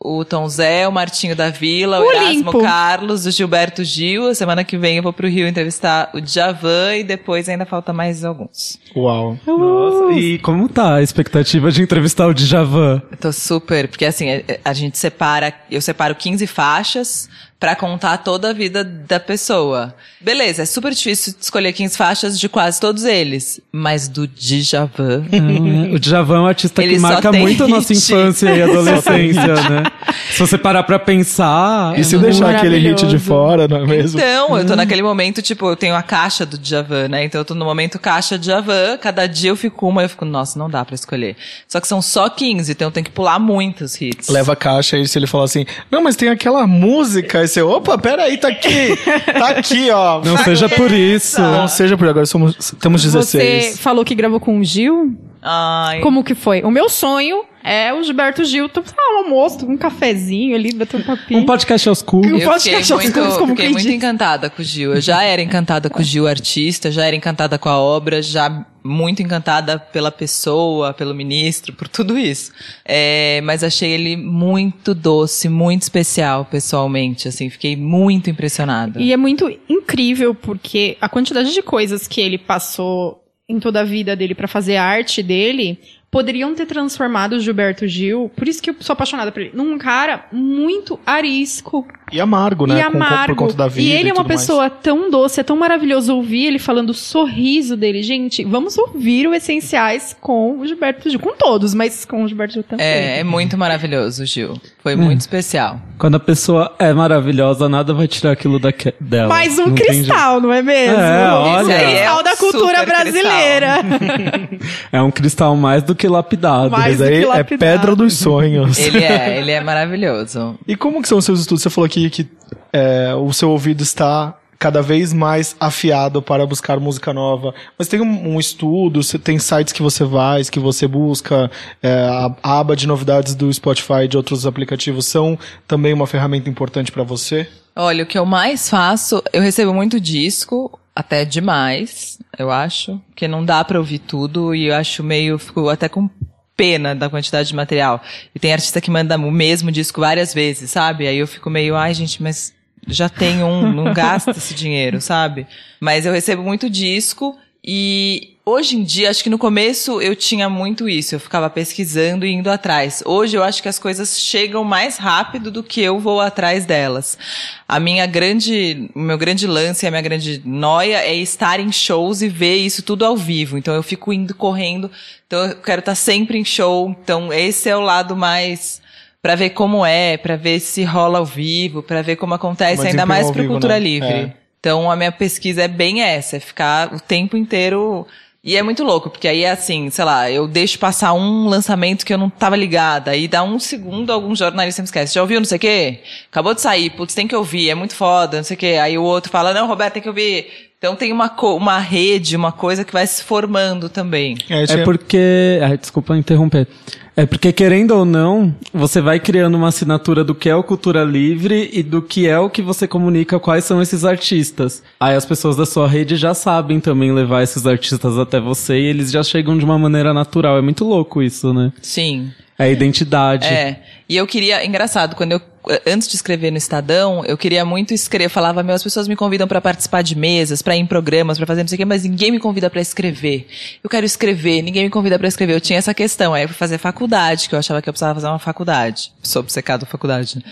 o Tom Zé, o Martinho da Vila, o,
O
Erasmo
Limpo.
Carlos, o Gilberto Gil. A semana que vem eu vou pro Rio entrevistar o Djavan e depois ainda falta mais alguns.
Uau.
Nossa, e como tá a expectativa de entrevistar o Djavan?
Eu tô super, porque assim, é- é- a gente separa, eu separo 15 faixas pra contar toda a vida da pessoa. Beleza, é super difícil escolher 15 faixas de quase todos eles, mas do Djavan.
Hum, o Djavan é um artista
Ele
que marca muito a nossa infância e adolescência, né? Se você parar pra pensar...
E se deixar aquele hit de fora, não é mesmo?
Então, eu tô naquele momento, tipo, eu tenho a caixa do Djavan, né? Então eu tô no momento caixa Djavan, cada dia eu fico uma, eu fico, nossa, não dá pra escolher. Só que são só 15, então eu tenho que pular muitos hits.
Leva a caixa e se ele falar assim, não, mas tem aquela música, você, opa, peraí, tá aqui, tá aqui, ó.
Não seja por isso.
Não seja por agora, somos, temos 16.
Você falou que gravou com o Gil?
Ai.
Como que foi? O meu sonho é o Gilberto Gil, tá, um almoço, um cafezinho ali, bater um papinho.
Um podcast aos cubos.
Achar as
muito,
coisas como
fiquei
quem
muito
diz.
encantada com o Gil. Eu já era encantada com o Gil artista, já era encantada com a obra, já muito encantada pela pessoa, pelo ministro, por tudo isso. É, mas achei ele muito doce, muito especial pessoalmente, assim, fiquei muito impressionada.
E é muito incrível porque a quantidade de coisas que ele passou em toda a vida dele pra fazer a arte dele poderiam ter transformado o Gilberto Gil, por isso que eu sou apaixonada por ele, num cara muito arisco
E amargo, né?
e
com-
amargo.
por conta da vida.
e ele é uma
tudo mais.
pessoa tão doce, é tão maravilhoso ouvir ele falando o sorriso dele. Gente, vamos ouvir o Essenciais com o Gilberto Gil. Com todos, mas com o Gilberto Gil também.
É, é muito maravilhoso, Gil. Foi
Hum.
muito especial.
Quando a pessoa é maravilhosa, nada vai tirar aquilo daque- dela.
Mais um
Não
cristal, não é mesmo?
É, olha.
Esse aí é
cristal
um
da cultura
super
brasileira.
É um cristal mais do que lapidado.
Mais
Mas
do
aí
que
é
lapidado.
pedra dos sonhos.
Ele é, ele é maravilhoso.
E como que são os seus estudos? Você falou aqui que é, o seu ouvido está cada vez mais afiado para buscar música nova. Mas tem um, um estudo, você tem sites que você vai, que você busca, é, a, a aba de novidades do Spotify e de outros aplicativos são também uma ferramenta importante para você?
Olha, o que eu mais faço, eu recebo muito disco, até demais, eu acho, porque não dá pra ouvir tudo e eu acho meio, fico até com pena da quantidade de material. E tem artista que manda o mesmo disco várias vezes, sabe? Aí eu fico meio, ai gente, mas já tem um, não gasta esse dinheiro, sabe? Mas eu recebo muito disco e hoje em dia, acho que no começo eu tinha muito isso, eu ficava pesquisando e indo atrás. Hoje eu acho que as coisas chegam mais rápido do que eu vou atrás delas. A minha grande, o meu grande lance, a minha grande noia é estar em shows e ver isso tudo ao vivo. Então eu fico indo correndo, então eu quero estar sempre em show. Então esse é o lado mais Pra ver como é, pra ver se rola ao vivo, pra ver como acontece,
é
ainda mais
vivo,
Cultura
né?
Livre.
É.
Então a minha pesquisa é bem essa, é ficar o tempo inteiro. E é muito louco, porque aí é assim, sei lá, eu deixo passar um lançamento que eu não tava ligada, aí dá um segundo, algum jornalista me esquece. Já ouviu não sei o quê? Acabou de sair, putz, tem que ouvir, é muito foda, não sei o quê. Aí o outro fala, não, Roberto, tem que ouvir. Então tem uma, uma rede, uma coisa que vai se formando também.
É,
É porque. Ai, desculpa interromper. É porque, querendo ou não, você vai criando uma assinatura do que é o Cultura Livre e do que é o que você comunica quais são esses artistas. Aí as pessoas da sua rede já sabem também levar esses artistas até você e eles já chegam de uma maneira natural. É muito louco isso, né?
Sim.
É a identidade.
É. E eu queria, engraçado, quando eu, antes de escrever no Estadão, eu queria muito escrever. Eu falava, meu, as pessoas me convidam pra participar de mesas, pra ir em programas, pra fazer não sei o quê, mas ninguém me convida pra escrever. Eu quero escrever, ninguém me convida pra escrever. Eu tinha essa questão. Aí eu fui fazer faculdade, que eu achava que eu precisava fazer uma faculdade. Sou obcecado faculdade. né?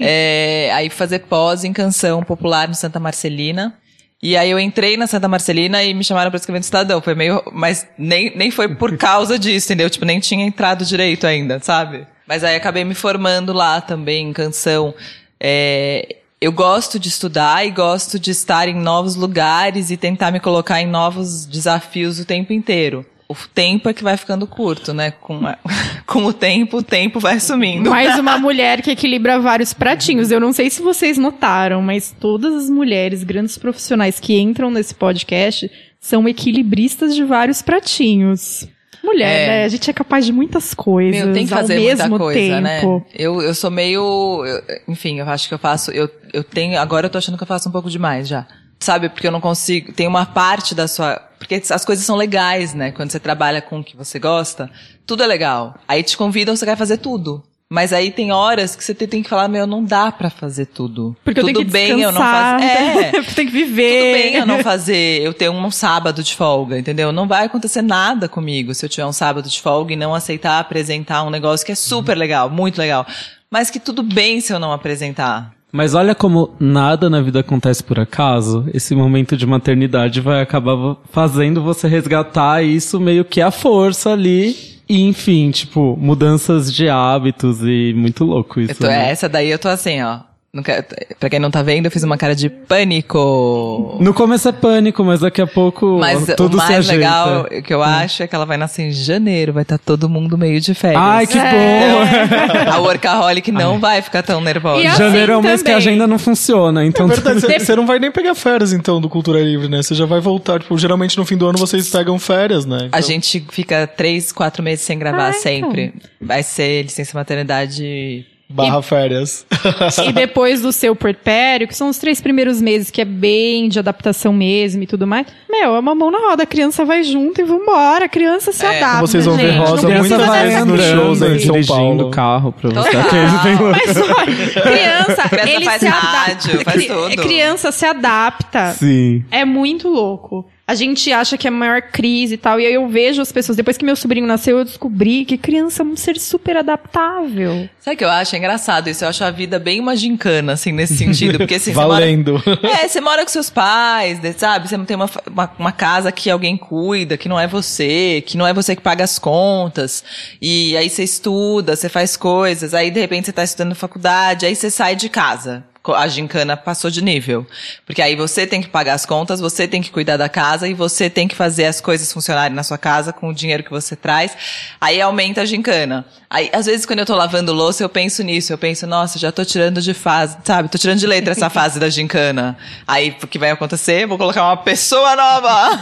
É, aí fui fazer pós em canção popular no Santa Marcelina. E aí eu entrei na Santa Marcelina e me chamaram pra escrever no Estadão. Foi meio. Mas nem, nem foi por causa disso, entendeu? Tipo, nem tinha entrado direito ainda, sabe? Mas aí acabei me formando lá também, em canção. É, eu gosto de estudar e gosto de estar em novos lugares e tentar me colocar em novos desafios o tempo inteiro. O tempo é que vai ficando curto, né? Com, a- com o tempo, o tempo vai sumindo.
Mais uma mulher que equilibra vários pratinhos. Eu não sei se vocês notaram, mas todas as mulheres, grandes profissionais que entram nesse podcast são equilibristas de vários pratinhos. Mulher,
É.
né? A gente é capaz de muitas coisas
Meu, tem que
ao
fazer
mesmo
muita coisa, né?
tempo.
Eu, eu sou meio. eu- enfim, eu acho que eu faço. Eu, eu tenho. Agora eu tô achando que eu faço um pouco demais já. Sabe? Porque eu não consigo. Tem uma parte da sua. Porque as coisas são legais, né? Quando você trabalha com o que você gosta, tudo é legal. Aí te convidam, você quer fazer tudo. Mas aí tem horas que você tem que falar, meu, não dá pra fazer tudo.
Porque
tudo
eu tenho que
bem eu não fazer. É.
tem que viver.
Tudo bem eu não fazer, eu ter um sábado de folga, entendeu? Não vai acontecer nada comigo se eu tiver um sábado de folga e não aceitar apresentar um negócio que é super legal, muito legal. Mas que tudo bem se eu não apresentar.
Mas olha como nada na vida acontece por acaso. Esse momento de maternidade vai acabar fazendo você resgatar isso meio que à força ali. E, enfim, tipo, mudanças de hábitos e muito louco isso.
Tô-
né?
Essa daí eu tô assim, ó. Não quero- pra quem não tá vendo, eu fiz uma cara de pânico.
No começo é pânico, mas daqui a pouco
Mas
tudo
o
se
mais
ajeita.
legal que eu acho é que ela vai nascer em janeiro, vai estar todo mundo meio de férias.
Ai, que bom!
A workaholic não vai ficar tão nervosa.
E a-
Janeiro é um
assim
mês que a
também.
agenda não funciona, então...
É verdade, você, você não vai nem pegar férias, então, do Cultura Livre, né? Você já vai voltar. Tipo, geralmente no fim do ano vocês pegam férias, né?
A
Então-
gente fica três, quatro meses sem gravar
Ah,
sempre. Vai ser licença maternidade.
Barra férias.
E depois do seu puerpério, que são os três primeiros meses, que é bem de adaptação mesmo e tudo mais. Meu, é uma mão na roda, a criança vai junto e vambora, a criança se
É,
adapta.
vocês vão ver
gente.
Rosa
vai
vezes
dessa
nos
andando,
shows em São
dirigindo o carro pra você.
Mas olha, criança,
Criança
ele se adapta.
rádio, faz tudo.
Criança se adapta.
Sim.
É muito louco. A gente acha que é a maior crise e tal. E aí eu vejo as pessoas. Depois que meu sobrinho nasceu, eu descobri que criança é um ser super adaptável.
Sabe o que eu acho? É engraçado isso. Eu acho a vida bem uma gincana, assim, nesse sentido. Porque assim, você mora-
Valendo.
É, você mora com seus pais, sabe? Você não tem uma, uma, uma casa que alguém cuida, que não é você, que não é você que paga as contas. E aí você estuda, você faz coisas, aí de repente você tá estudando faculdade, aí você sai de casa. A gincana passou de nível. Porque aí você tem que pagar as contas, você tem que cuidar da casa e você tem que fazer as coisas funcionarem na sua casa com o dinheiro que você traz. Aí aumenta a gincana. Aí, às vezes, quando eu tô lavando louça, eu penso nisso. Eu penso, nossa, já tô tirando de fase, sabe? Tô tirando de letra essa fase da gincana. Aí, o que vai acontecer? Vou colocar uma pessoa nova.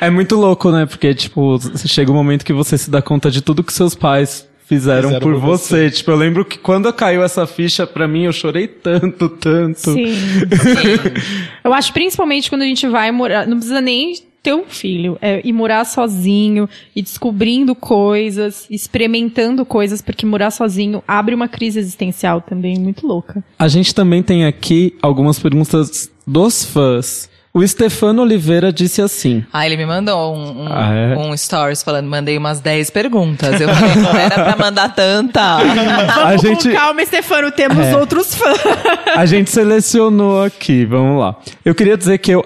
É muito louco, né? Porque, tipo, chega um momento que você se dá conta de tudo que seus pais fizeram,
Fizeram
por
por
você. Tipo, eu lembro que quando caiu essa ficha pra mim, eu chorei tanto, tanto.
Sim. Eu acho principalmente quando a gente vai morar, não precisa nem ter um filho, é ir morar sozinho e descobrindo coisas, experimentando coisas, porque morar sozinho abre uma crise existencial também muito louca.
A gente também tem aqui algumas perguntas dos fãs. O Stefano Oliveira disse assim.
Ah, ele me mandou um, um,
Ah, é?
um stories falando, mandei umas 10 perguntas. Eu falei, não era pra mandar tanta.
A gente,
Com calma, Stefano, temos
É.
outros fãs.
a gente selecionou aqui, vamos lá. Eu queria dizer que eu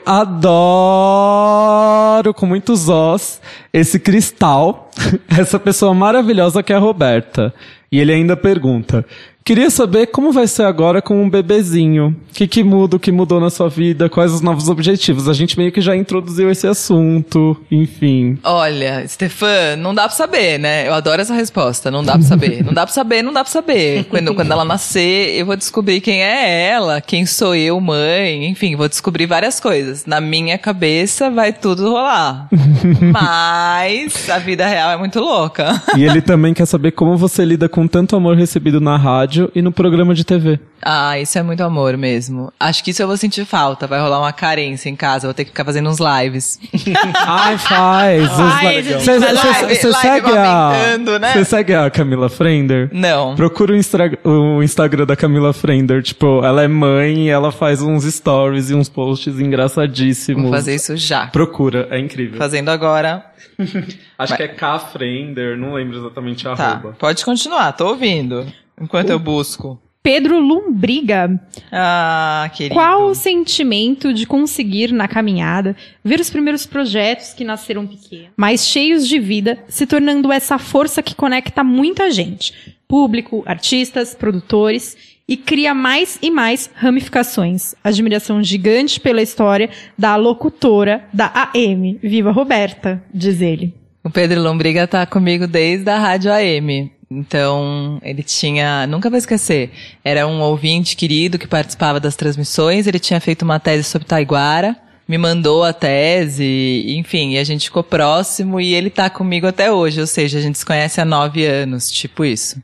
adoro, com muitos os, esse cristal, essa pessoa maravilhosa que é a Roberta. E ele ainda pergunta: Queria saber como vai ser agora com um bebezinho. O que, que muda, o que mudou na sua vida, quais os novos objetivos. A gente meio que já introduziu esse assunto, enfim.
Olha, Stefan, não dá pra saber, né? Eu adoro essa resposta. Não dá pra saber. Não dá pra saber, não dá pra saber. Quando, quando ela nascer, eu vou descobrir quem é ela, quem sou eu, mãe. Enfim, vou descobrir várias coisas. Na minha cabeça vai tudo rolar. Mas a vida real é muito louca.
E ele também quer saber como você lida com tanto amor recebido na rádio rádio e no programa de TV.
Ah, isso é muito amor mesmo. Acho que isso eu vou sentir falta. Vai rolar uma carência em casa. Vou ter que ficar fazendo uns lives.
Ai, faz. Você segue a.
né?
Você segue a Camila Frender?
Não.
Procura o, Instra- o Instagram da Camila Frender. Tipo, ela é mãe e ela faz uns stories e uns posts engraçadíssimos.
Vou fazer isso já.
Procura, é incrível.
Fazendo agora.
Acho que é K Frender, não lembro exatamente a
Tá.
arroba.
Pode continuar, tô ouvindo. Enquanto eu busco.
Pedro Lumbriga.
Ah, querido.
Qual o sentimento de conseguir, na caminhada, ver os primeiros projetos que nasceram pequenos, mas cheios de vida, se tornando essa força que conecta muita gente? Público, artistas, produtores, e cria mais e mais ramificações. Admiração gigante pela história da locutora da AM. Viva Roberta, diz ele.
O Pedro Lombriga tá comigo desde a Rádio AM. Então, ele tinha, nunca vou esquecer, era um ouvinte querido que participava das transmissões, ele tinha feito uma tese sobre Taiguara, me mandou a tese, enfim, e a gente ficou próximo e ele tá comigo até hoje, ou seja, a gente se conhece há nove anos, tipo isso.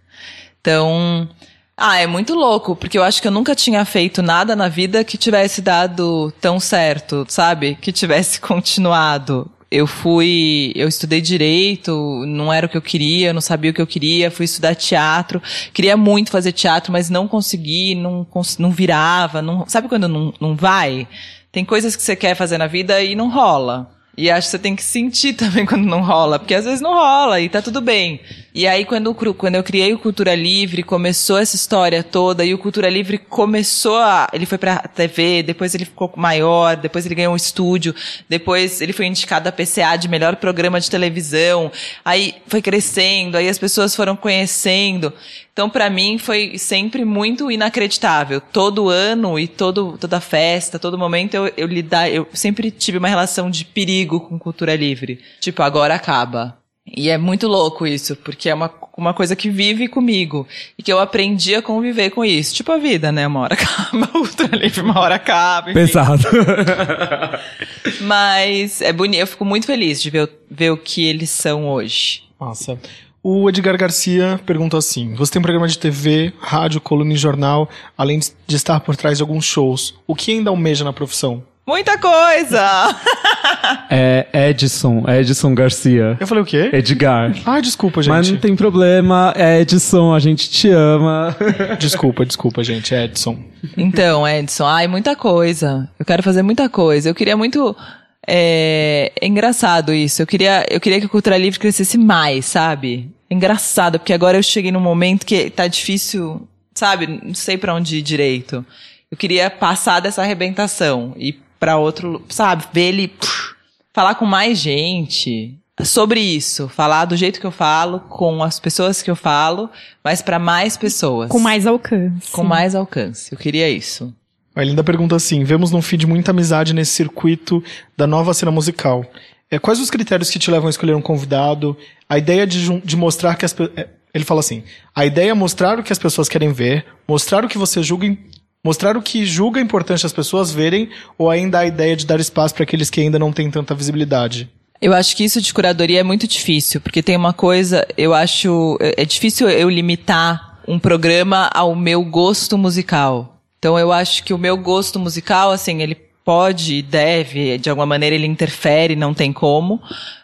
Então, ah, é muito louco, porque eu acho que eu nunca tinha feito nada na vida que tivesse dado tão certo, sabe? Que tivesse continuado. Eu fui, eu estudei direito, não era o que eu queria, não sabia o que eu queria, fui estudar teatro, queria muito fazer teatro, mas não consegui, não, não virava, não, sabe quando não, não vai? Tem coisas que você quer fazer na vida e não rola. E acho que você tem que sentir também quando não rola, porque às vezes não rola e tá tudo bem. E aí, quando, quando eu criei o Cultura Livre, começou essa história toda, e o Cultura Livre começou a. Ele foi pra TV, depois ele ficou maior, depois ele ganhou um estúdio, depois ele foi indicado a PCA de melhor programa de televisão, aí foi crescendo, aí as pessoas foram conhecendo. Então, pra mim, foi sempre muito inacreditável. Todo ano e todo, toda festa, todo momento, eu, eu lidar, eu sempre tive uma relação de perigo com cultura livre. Tipo, agora acaba. E é muito louco isso, porque é uma, uma coisa que vive comigo. E que eu aprendi a conviver com isso. Tipo a vida, né? Uma hora acaba, a cultura livre, uma hora acaba. enfim.
Pesado.
Mas é bonito, eu fico muito feliz de ver, o- ver o que eles são hoje.
Massa. O Edgar Garcia perguntou assim: Você tem um programa de TV, rádio, coluna e jornal, além de- de estar por trás de alguns shows. O que ainda almeja na profissão?
Muita coisa!
é Edson, Edson Garcia.
Eu falei o quê?
Edgar.
Ah, desculpa, gente.
Mas não tem problema, Edson, a gente te ama.
Desculpa, desculpa, gente. É Edson.
Então, Edson, ai, muita coisa. Eu quero fazer muita coisa. Eu queria muito. É, é engraçado isso. Eu queria, eu queria que a cultura livre crescesse mais, sabe? É engraçado, porque agora eu cheguei num momento que tá difícil, sabe? Não sei pra onde ir direito. Eu queria passar dessa arrebentação e pra outro, sabe? Ver ele pff, falar com mais gente sobre isso, falar do jeito que eu falo, com as pessoas que eu falo, mas pra mais pessoas.
Com mais alcance.
Com mais alcance. Eu queria isso.
A Linda pergunta assim: Vemos no feed muita amizade nesse circuito da nova cena musical. É, quais os critérios que te levam a escolher um convidado? A ideia de, de mostrar que as é, Ele fala assim: a ideia é mostrar o que as pessoas querem ver, mostrar o que você julga. Mostrar o que julga importante as pessoas verem, ou ainda a ideia de dar espaço para aqueles que ainda não têm tanta visibilidade?
Eu acho que isso de curadoria é muito difícil, porque tem uma coisa, eu acho, é é difícil eu limitar um programa ao meu gosto musical. Então eu acho que o meu gosto musical, assim, ele pode deve, de alguma maneira ele interfere, não tem como,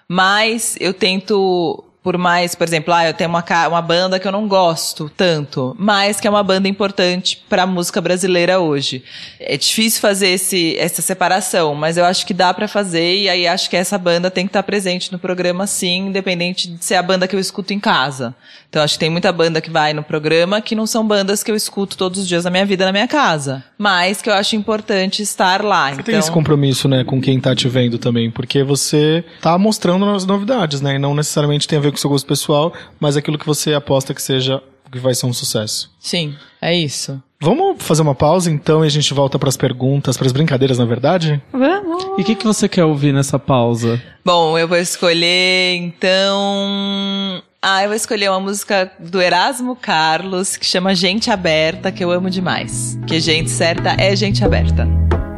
mas eu tento por mais, por exemplo, ah, eu tenho uma, uma banda que eu não gosto tanto, mas que é uma banda importante para a música brasileira hoje. É difícil fazer esse, essa separação, mas eu acho que dá para fazer e aí acho que essa banda tem que estar presente no programa sim, independente de ser a banda que eu escuto em casa. Então acho que tem muita banda que vai no programa que não são bandas que eu escuto todos os dias da minha vida na minha casa, mas que eu acho importante estar lá.
Você
então,
tem esse compromisso, né, com quem tá te vendo também, porque você tá mostrando as novidades, né, e não necessariamente tem a ver com o seu gosto pessoal, mas aquilo que você aposta que seja que vai ser um sucesso.
sim, é isso.
Vamos fazer uma pausa então e a gente volta pras perguntas, pras brincadeiras, na verdade?
Vamos.
E o que, que você quer ouvir nessa pausa?
Bom, eu vou escolher, então. Ah, eu vou escolher uma música do Erasmo Carlos que chama Gente Aberta, que eu amo demais. Que gente certa é gente aberta.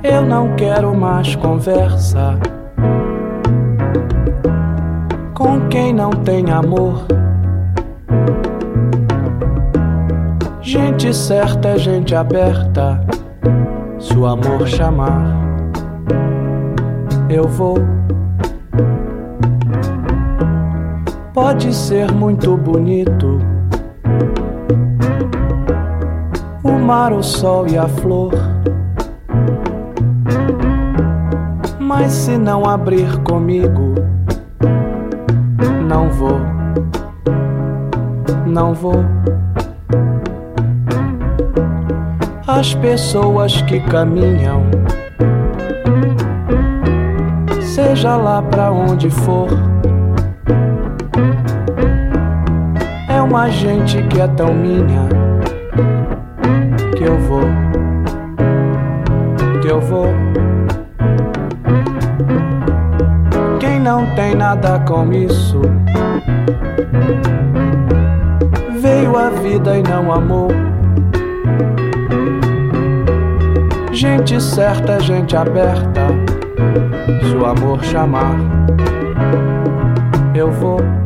Eu não quero mais conversa com quem não tem amor. Gente certa é gente aberta. Se o amor chamar, eu vou. Pode ser muito bonito. O mar, o sol e a flor. Mas se não abrir comigo, não vou. Não vou. As pessoas que caminham, seja lá pra onde for, uma gente que é tão minha que eu vou, que eu vou. Quem não tem nada com isso, veio a vida e não amou. Gente certa é gente aberta. Se o amor chamar, eu vou.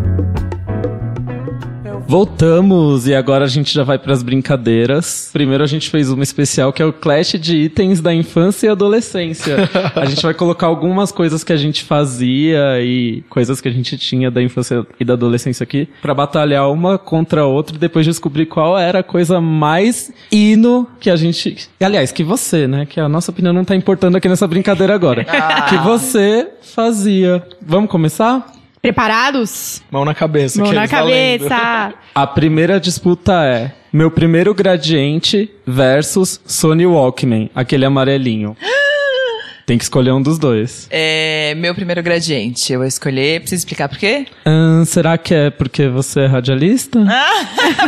Voltamos e agora a gente já vai pras brincadeiras. Primeiro a gente fez uma especial que é o Clash de itens da infância e adolescência. a gente vai colocar algumas coisas que a gente fazia e coisas que a gente tinha da infância e da adolescência aqui pra batalhar uma contra a outra e depois descobrir qual era a coisa mais hino que a gente, aliás, que você, né, que a nossa opinião não tá importando aqui nessa brincadeira agora. que você fazia. Vamos começar?
Preparados?
Mão na cabeça.
Mão
que
na cabeça.
A primeira disputa é meu primeiro gradiente versus Sony Walkman, aquele amarelinho. Tem que escolher um dos dois.
É, meu primeiro gradiente. Eu vou escolher. Preciso explicar por quê?
Ahn, será que é porque você é radialista?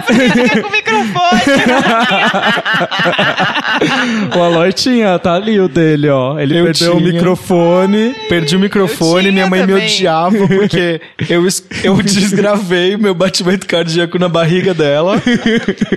Porque fica com o microfone.
o Aloy tinha, tá ali o dele, ó. Ele
Eu
perdeu o
tinha.
microfone.
Perdi o microfone,
Eu
minha mãe me
também.
odiava porque eu, eu desgravei meu batimento cardíaco na barriga dela.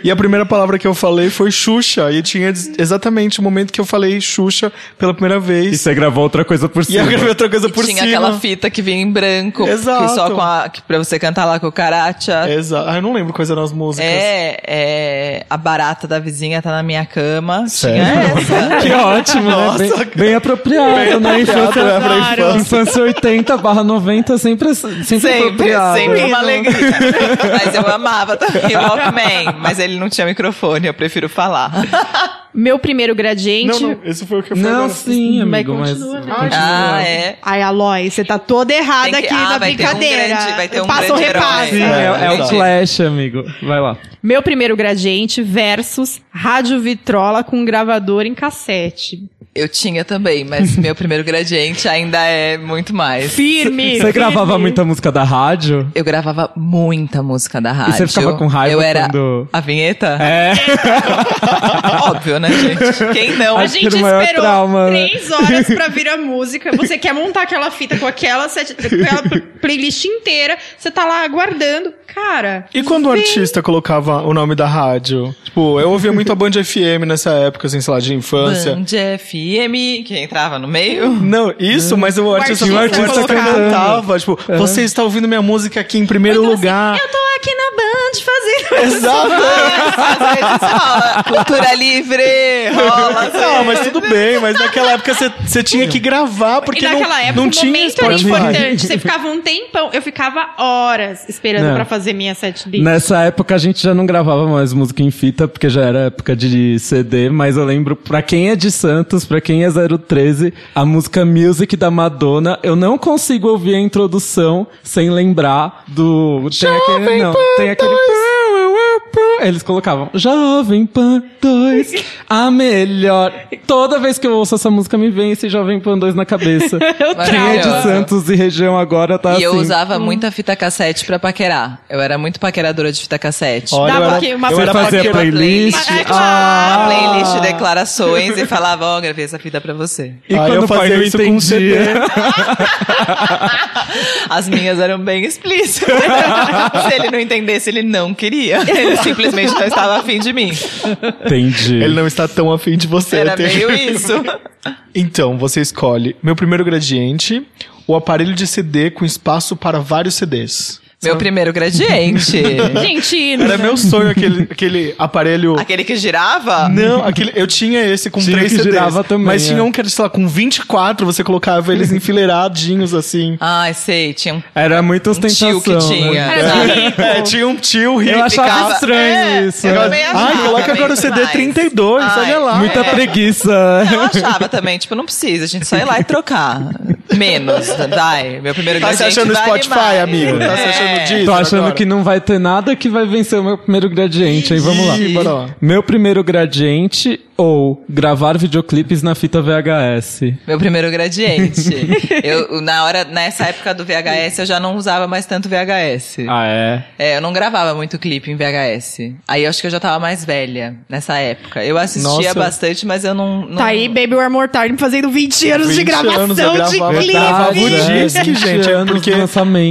e a primeira palavra que eu falei foi Xuxa. E tinha ex- exatamente o momento que eu falei Xuxa pela primeira
E você gravou outra coisa por
E
cima.
eu gravei outra coisa
E
por
tinha
cima.
aquela fita que vinha em branco.
Exato.
Que só com a, que pra você cantar lá com o Caracha.
Exato. Ah, eu não lembro quais eram as músicas.
É, é, a barata da vizinha tá na minha cama.
Sério?
Tinha essa.
Que ótimo,
Nossa,
né? Bem, bem apropriado,
Bem
né?
apropriado,
Infância,
né, pra infância.
infância 80 barra 90 sempre, sempre,
Sempre,
apropriado.
sempre uma alegria. Mas eu amava também o Walkman. Mas ele não tinha microfone, eu prefiro falar.
Meu primeiro gradiente.
Não, não, esse foi o que eu falei.
Não,
agora.
sim,
Mas
amigo, mas...
continua, né?
Ah, é.
Ai, Aloy, você tá toda errada
que-
aqui
ah,
na
vai ter um
brincadeira.
grande- vai ter um
Passa ou repassa.
Sim, é, é o. Flash, amigo. Vai lá.
Meu primeiro gradiente versus rádio vitrola com gravador em cassete.
Eu tinha também, mas meu primeiro gradiente ainda é muito mais.
Firme.
Você
firme.
gravava muita música da rádio?
Eu gravava muita música da rádio.
você ficava com raiva
Eu era
quando-
a vinheta?
É.
Óbvio, né, gente? Quem não?
A gente
o
esperou
trauma, né?
três horas pra vir a música. Você quer montar aquela fita com aquela, set- com aquela playlist inteira. Você tá lá aguardando. Cara.
E quando o
vem-
artista colocava o nome da rádio? Tipo, eu ouvia muito a Band FM nessa época, assim, sei lá, de infância.
Band FM, que entrava no meio.
Não, isso, mas o artista,
artista
o artista cantava, tipo, você está ouvindo minha música aqui em primeiro
Então,
lugar.
assim, eu tô aqui na Band fazendo.
Exato!
Cultura livre, rola.
Não, mas tudo bem, mas naquela época você- você tinha que gravar, porque não,
naquela época
não tinha
momento era
Spotify.
importante. Você ficava um tempão. Eu ficava horas esperando
Não.
pra fazer minha setlist.
Nessa época a gente já não gravava mais música em fita, porque já era época de CD, mas eu lembro, pra quem é de Santos, pra quem é 013, a música Music da Madonna, eu não consigo ouvir a introdução sem lembrar do... Tem aquele... Não, tem aquele... Eles colocavam Jovem Pan 2, a melhor. Toda vez que eu ouço essa música me vem esse Jovem Pan 2 na cabeça.
Eu
Quem é de. Santos e região agora tá
E
assim.
eu usava muita fita cassete pra paquerar. Eu era muito paqueradora de fita cassete.
Olha,
Dava
eu era,
aqui uma
eu era
fazia
paquera-
playlist?
É
Ah,
A playlist de declarações e falava, ó, gravei essa fita pra você.
E
Ah,
quando
eu fazia isso com
entendia?
As minhas eram bem explícitas. Se ele não entendesse, ele não queria. Ele simplesmente não estava afim de mim.
Entendi.
Ele não está tão afim de você.
Era
tem-
meio isso.
Então, você escolhe meu primeiro gradiente, o aparelho de CD com espaço para vários CDs.
Meu primeiro gradiente.
Gente,
Era meu sonho aquele, aquele aparelho.
Aquele que girava?
Não, aquele, eu tinha esse com
Tinha
três
que
CDs.
girava também,
mas
é.
tinha um que era, sei lá, com 24, você colocava eles enfileiradinhos assim.
Ai, sei, tinha um
Era muita ostentação.
tio que tinha.
Né?
Era
sabe?
rico.
É, tinha um tio rico.
Eu achava
ficava-
estranho
É,
isso.
eu
né?
também achava
Ai, coloca agora o CD
demais.
32,
Ai,
olha lá.
Muita
É.
preguiça.
Eu achava também, tipo, não precisa, a gente só ir lá e trocar. Menos, vai. Meu primeiro
Tá se
gradiente
achando
vale
Spotify,
mais.
amigo? Tá se
É.
achando disso?
Tô achando
agora?
que não vai ter nada que vai vencer o meu primeiro gradiente, aí vamos lá.
Ih, lá.
Meu primeiro gradiente ou gravar videoclipes na fita VHS.
Meu primeiro gradiente. eu, na hora, nessa época do VHS, eu já não usava mais tanto VHS.
Ah, é?
É, eu não gravava muito clipe em VHS. Aí eu acho que eu já tava mais velha nessa época. Eu assistia
Nossa.
bastante, mas eu não. não
Tá aí Baby One More Time fazendo 20 anos de
20
gravação
anos
de
o
Verdade,
disque,
20
gente. É
anos
porque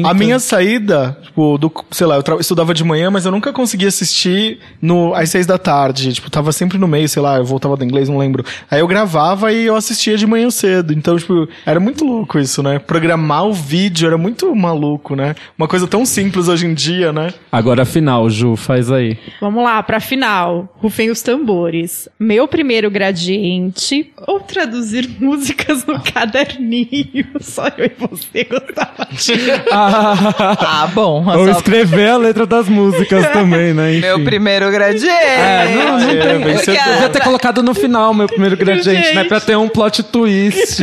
a minha saída, tipo, do, sei lá, eu estudava de manhã, mas eu nunca conseguia assistir no, às seis da tarde. Tipo, tava sempre no meio, sei lá, eu voltava do inglês, não lembro. Aí eu gravava e eu assistia de manhã cedo. Então, tipo, era muito louco isso, né? Programar o vídeo era muito maluco, né? Uma coisa tão simples hoje em dia, né?
Agora final, Ju, faz aí.
Vamos lá, pra final. Rufem os tambores. Meu primeiro gradiente. Ou traduzir músicas no caderninho. Só eu e você gostava disso.
Ah, bom.
Ou
só-
escrever a letra das músicas também, né? Enfim.
Meu primeiro gradiente.
É, não, não
É,
tem. devia ter colocado no final meu primeiro gradiente, né? Pra ter um plot twist.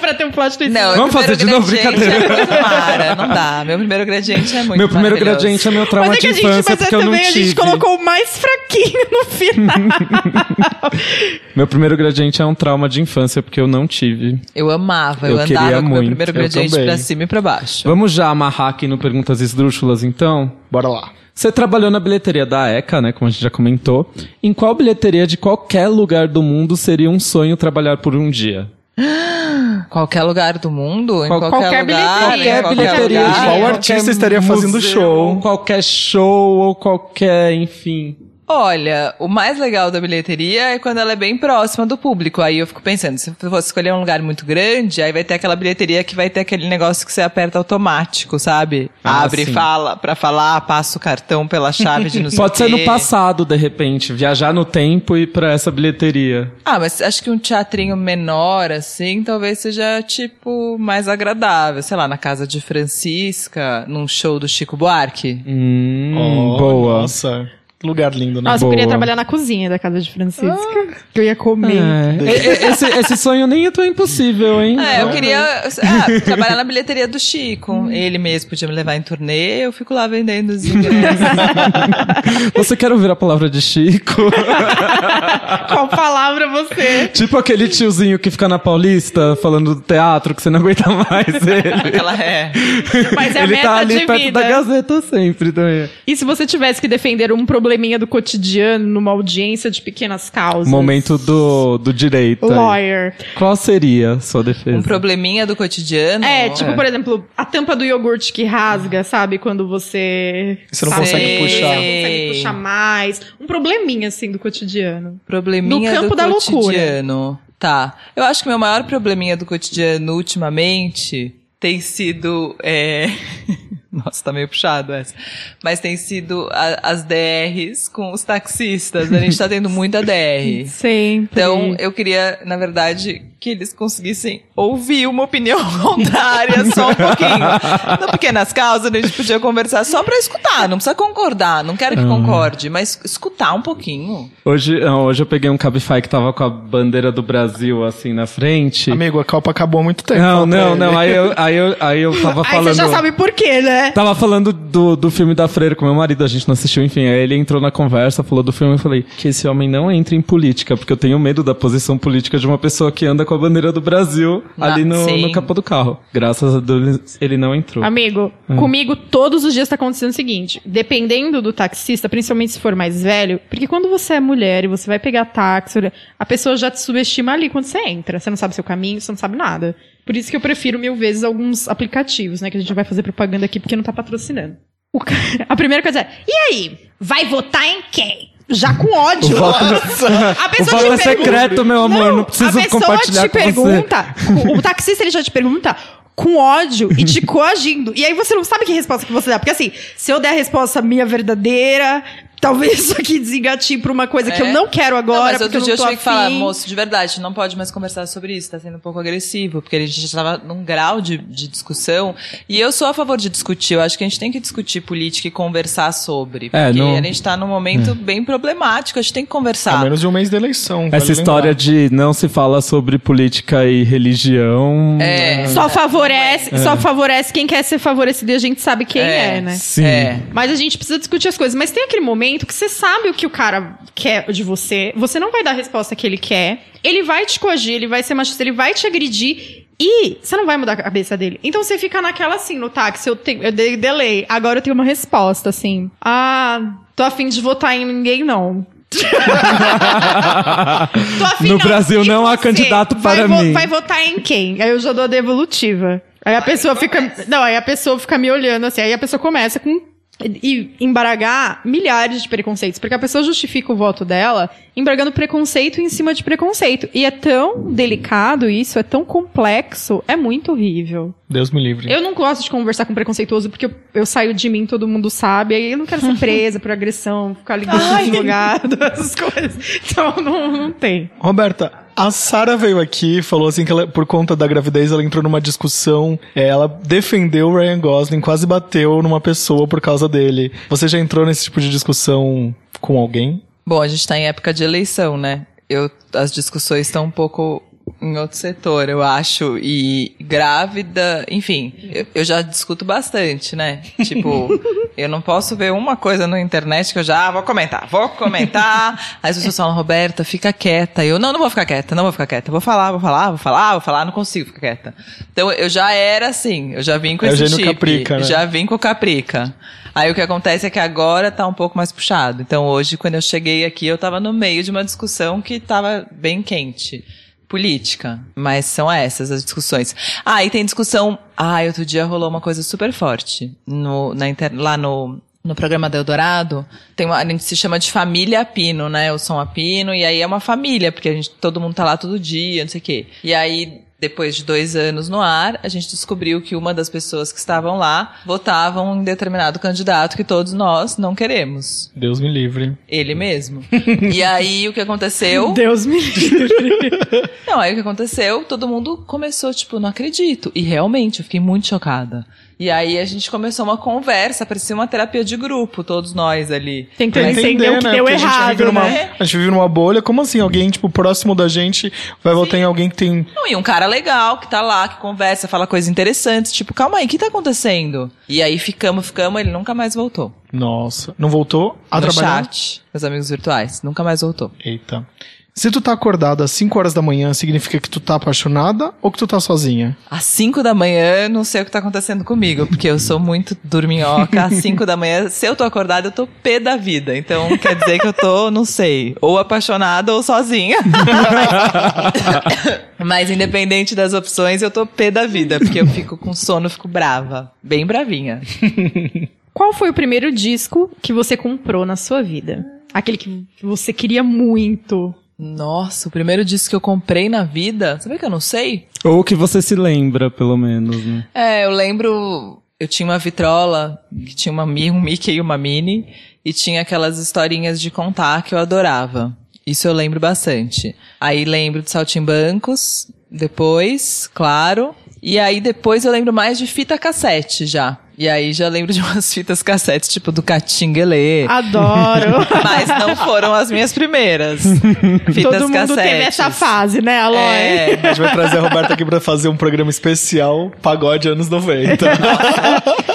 pra ter um plot twist.
Não,
Vamos fazer de novo,
gradiente
brincadeira.
É muito mara, não dá. Meu primeiro gradiente é muito
meu primeiro gradiente é meu trauma
Mas é que
de
a gente,
infância,
mas é
porque eu não
também a
tive.
gente colocou o mais fraquinho no final.
Meu primeiro gradiente é um trauma de infância, porque eu não tive.
Eu amava, eu,
Eu queria
com meu
muito,
primeiro
eu
gradiente
também.
pra cima e pra baixo.
Vamos já amarrar aqui no Perguntas Esdrúxulas, então?
Bora lá.
Você trabalhou na bilheteria da ECA, né? Como a gente já comentou. Em qual bilheteria de qualquer lugar do mundo seria um sonho trabalhar por um dia?
Qualquer lugar do mundo, em
Qual-
qualquer,
qualquer
lugar,
bilheteria,
qualquer
bilheteria
lugar.
de
Qual
qualquer
artista estaria fazendo
museu,
show?
ou Qualquer show, ou qualquer, enfim.
Olha, o mais legal da bilheteria é quando ela é bem próxima do público. Aí eu fico pensando, se eu fosse escolher um lugar muito grande, aí vai ter aquela bilheteria que vai ter aquele negócio que você aperta automático, sabe?
Ah,
Abre e
sim.
fala pra falar, passa o cartão pela chave de não sei
Pode ser no passado, de repente. Viajar no tempo e ir pra essa bilheteria.
Ah, mas acho que um teatrinho menor, assim, talvez seja, tipo, mais agradável. Sei lá, na casa de Francisca, num show do Chico Buarque.
Hum,
Oh,
boa.
Nossa, lugar lindo, né?
Nossa, eu queria trabalhar na cozinha da casa de Francisca. Que eu ia comer.
É. Esse, esse sonho nem é tão impossível, hein?
É, eu queria ah, trabalhar na bilheteria do Chico. Ele mesmo podia me levar em turnê, eu fico lá vendendo os ingressos.
Você quer ouvir a palavra de Chico?
Qual palavra você?
tipo aquele tiozinho que fica na Paulista falando do teatro que você não aguenta mais ele.
Aquela é.
Mas é a
ele
meta
tá ali
de
perto
vida.
da Gazeta sempre também.
E se você tivesse que defender um probleminha do cotidiano numa audiência de pequenas causas?
Momento do, do direito. aí.
Lawyer.
Qual seria a sua defesa?
Um probleminha do cotidiano.
É, tipo,
É.
por exemplo, a tampa do iogurte que rasga, sabe? Quando você.
Você não
sabe?
consegue puxar.
Você não consegue puxar mais. Um probleminha, assim, do cotidiano.
Probleminha
No campo
do
da loucura.
cotidiano. Tá. Eu acho que meu maior probleminha do cotidiano ultimamente tem sido. É... Nossa, tá meio puxado essa. Mas tem sido a- as DRs com os taxistas. A gente tá tendo muita DR.
Sempre.
Então, eu queria, na verdade, que eles conseguissem ouvir uma opinião contrária só um pouquinho. No Pequenas Causas, a gente podia conversar só pra escutar, não precisa concordar, não quero que concorde, mas escutar um pouquinho.
Hoje, não, hoje eu peguei um Cabify que tava com a bandeira do Brasil assim na frente.
Amigo, a Copa acabou há muito tempo.
Não, não, não. Aí eu, aí eu, aí eu tava
Aí
falando.
você já sabe por quê, né?
Tava falando do, do filme da Freira com meu marido, a gente não assistiu, enfim. Aí ele entrou na conversa, falou do filme e eu falei que esse homem não entre em política, porque eu tenho medo da posição política de uma pessoa que anda com a bandeira do Brasil
Ah,
ali no, no capô do carro. Graças a Deus ele não entrou.
Amigo,
Hum.
comigo todos os dias tá acontecendo o seguinte: dependendo do taxista, principalmente se for mais velho, porque quando você é mulher e você vai pegar táxi, a pessoa já te subestima ali quando você entra. Você não sabe seu caminho, você não sabe nada. Por isso que eu prefiro mil vezes alguns aplicativos, né? Que a gente vai fazer propaganda aqui porque não tá patrocinando. O ca- A primeira coisa é: e aí? Vai votar em quem? Já com ódio. A
O
pessoa
voto é
te pergunta-
secreto, meu amor, não, preciso
a pessoa
compartilhar
te
com você.
pergunta, o, o taxista ele já te pergunta com ódio e te coagindo. E aí você não sabe que resposta que você dá. Porque assim, se eu der a resposta minha verdadeira, talvez isso aqui desengatinhe pra uma coisa que
É.
eu não quero agora,
não, mas
porque
outro
eu
dia eu
tô
tive que falar, moço, de verdade, não pode mais conversar sobre isso, tá sendo um pouco agressivo, porque a gente já tava num grau de, de discussão, e eu sou a favor de discutir, eu acho que a gente tem que discutir política e conversar sobre, porque
É, não-
a gente tá num momento bem problemático, a gente tem que
A
conversar.
menos de um mês da eleição.
Essa
vale
história
lembrar.
de não se fala sobre política e religião.
É.
Só favorece, só favorece quem quer ser favorecido e a gente sabe quem é, né?
Sim.
É.
Mas a gente precisa discutir as coisas. Mas tem aquele momento que você sabe o que o cara quer de você. Você não vai dar a resposta que ele quer. Ele vai te coagir, ele vai ser machista, ele vai te agredir. E você não vai mudar a cabeça dele. Então você fica naquela assim, no táxi, eu, tenho, eu dei delay. Agora eu tenho uma resposta, assim. Ah, tô afim de votar em ninguém, não. Tô afim,
No Brasil
E
não há candidato
Vai
para
vo-
mim.
Vai votar em quem? Aí eu já dou a devolutiva. Aí a pessoa fica. Não, aí a pessoa fica me olhando assim. Aí a pessoa começa com. E embaragar milhares de preconceitos. Porque a pessoa justifica o voto dela embargando preconceito em cima de preconceito. E é tão delicado isso, é tão complexo, é muito horrível.
Deus me livre.
Eu não gosto de conversar com preconceituoso porque eu, eu saio de mim, todo mundo sabe. Aí eu não quero ser presa por agressão, ficar ligando advogado, essas coisas. Então não, não tem.
Roberta, a Sara veio aqui e falou assim que ela, por conta da gravidez ela entrou numa discussão. é, Ela defendeu o Ryan Gosling, quase bateu numa pessoa por causa dele. Você já entrou nesse tipo de discussão com alguém?
Bom, a gente tá em época de eleição, né? Eu, as discussões estão um pouco em outro setor, eu acho. E grávida, enfim, eu, eu já discuto bastante, né? Tipo, eu não posso ver uma coisa na internet que eu já ah, vou comentar, vou comentar. Aí as pessoas falam, Roberta, fica quieta. Eu, não, não vou ficar quieta, não vou ficar quieta. Vou falar, vou falar, vou falar, vou falar, não consigo ficar quieta. Então eu já era assim, eu já vim com
É o
esse chip.
caprica, né?
Já vim com o caprica. Aí o que acontece é que agora tá um pouco mais puxado. Então hoje, quando eu cheguei aqui, eu tava no meio de uma discussão que tava bem quente. Política. Mas são essas as discussões. Ah, e tem discussão. Ah, outro dia rolou uma coisa super forte. No, na inter... Lá no, no programa do Eldorado, tem uma, a gente se chama de família Pino, né? O Som a Pino, e aí é uma família, porque a gente, todo mundo tá lá todo dia, não sei o quê. E aí, depois de dois anos no ar, a gente descobriu que uma das pessoas que estavam lá votavam em determinado candidato que todos nós não queremos.
Deus me livre.
Ele mesmo. e aí, o que aconteceu?
Deus me livre.
Não, aí o que aconteceu? Todo mundo começou, tipo, não acredito. E realmente, eu fiquei muito chocada. E aí a gente começou uma conversa, parecia uma terapia de grupo, todos nós ali.
Tentando entender o que deu
Porque a gente
errado,
vive numa,
né?
A gente vive numa bolha. Como assim? Alguém, tipo, próximo da gente vai votar em alguém que tem.
Não, e um cara legal que tá lá, que conversa, fala coisas interessantes, tipo, calma aí, o que tá acontecendo? E aí ficamos, ficamos, ele nunca mais voltou.
Nossa. Não voltou a
no
trabalhar?
chat, os amigos virtuais, nunca mais voltou.
Eita. Se tu tá acordada às 5 horas da manhã, significa que tu tá apaixonada ou que tu tá sozinha?
Às 5 da manhã, não sei o que tá acontecendo comigo, porque eu sou muito dorminhoca. Às 5 da manhã, se eu tô acordada, eu tô pé da vida. Então, quer dizer que eu tô, não sei, ou apaixonada ou sozinha. Mas, independente das opções, eu tô pé da vida, porque eu fico com sono, fico brava. Bem bravinha.
Qual foi o primeiro disco que você comprou na sua vida? Aquele que você queria muito.
Nossa, o primeiro disco que eu comprei na vida, sabe que eu não sei?
Ou que você se lembra, pelo menos, né?
É, eu lembro. Eu tinha uma vitrola que tinha uma, um Mickey e uma Minnie, e tinha aquelas historinhas de contar que eu adorava. Isso eu lembro bastante. Aí lembro de Saltimbancos, depois, claro. E aí depois eu lembro mais de fita cassete já. E aí já lembro de umas fitas cassete, tipo do Catinguelê.
Adoro.
Mas não foram as minhas primeiras. Fitas
Todo mundo
cassetes.
teve essa fase, né, Aloy?
É,
A gente vai trazer a Roberta aqui pra fazer um programa especial Pagode anos 90.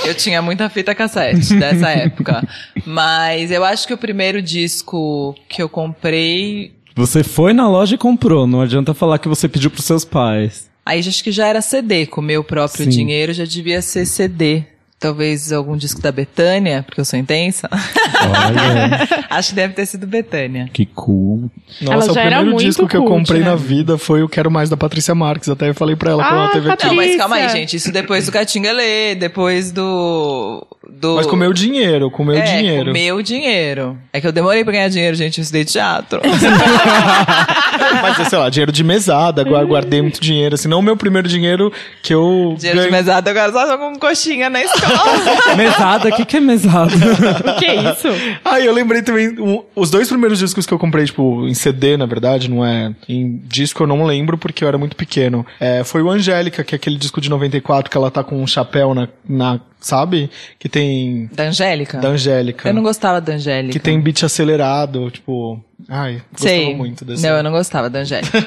Eu tinha muita fita cassete dessa época. Mas eu acho que o primeiro disco que eu comprei.
Você foi na loja e comprou, não adianta falar que você pediu pros seus pais.
Aí acho que já era CD, com o meu próprio
Sim.
dinheiro já devia ser CD. Talvez algum disco da Betânia, porque eu sou intensa.
Olha,
acho que deve ter sido Betânia.
que cool.
Nossa,
Ela
o
já era
primeiro
muito
disco que eu
cult,
comprei
né?
na vida foi o Quero Mais da Patrícia Marques. Até eu falei pra ela quando
Ah,
ela teve aqui.
Não, mas
Patrícia.
calma aí, gente. Isso depois do Catingalê, depois do do...
Mas com o meu dinheiro, com o meu
é,
dinheiro.
com o meu dinheiro. É que eu demorei pra ganhar dinheiro, gente, eu estudei teatro.
Mas, sei lá, dinheiro de mesada, gua- guardei muito dinheiro, assim, não o meu primeiro dinheiro que eu
dinheiro de mesada, agora só com coxinha na escola.
Mesada, o que, que é mesada?
O que é isso?
Ah, eu lembrei também, um- os dois primeiros discos que eu comprei, tipo, em CD, na verdade, não é em disco, eu não lembro porque eu era muito pequeno. É, foi o Angélica, que é aquele disco de 94 que ela tá com um chapéu na, na sabe? Que tem,
da Angélica?
da Angélica.
Eu não gostava da Angélica.
Que tem beat acelerado, tipo, ai, gostava
Sei.
muito desse.
Não, eu não gostava da Angélica.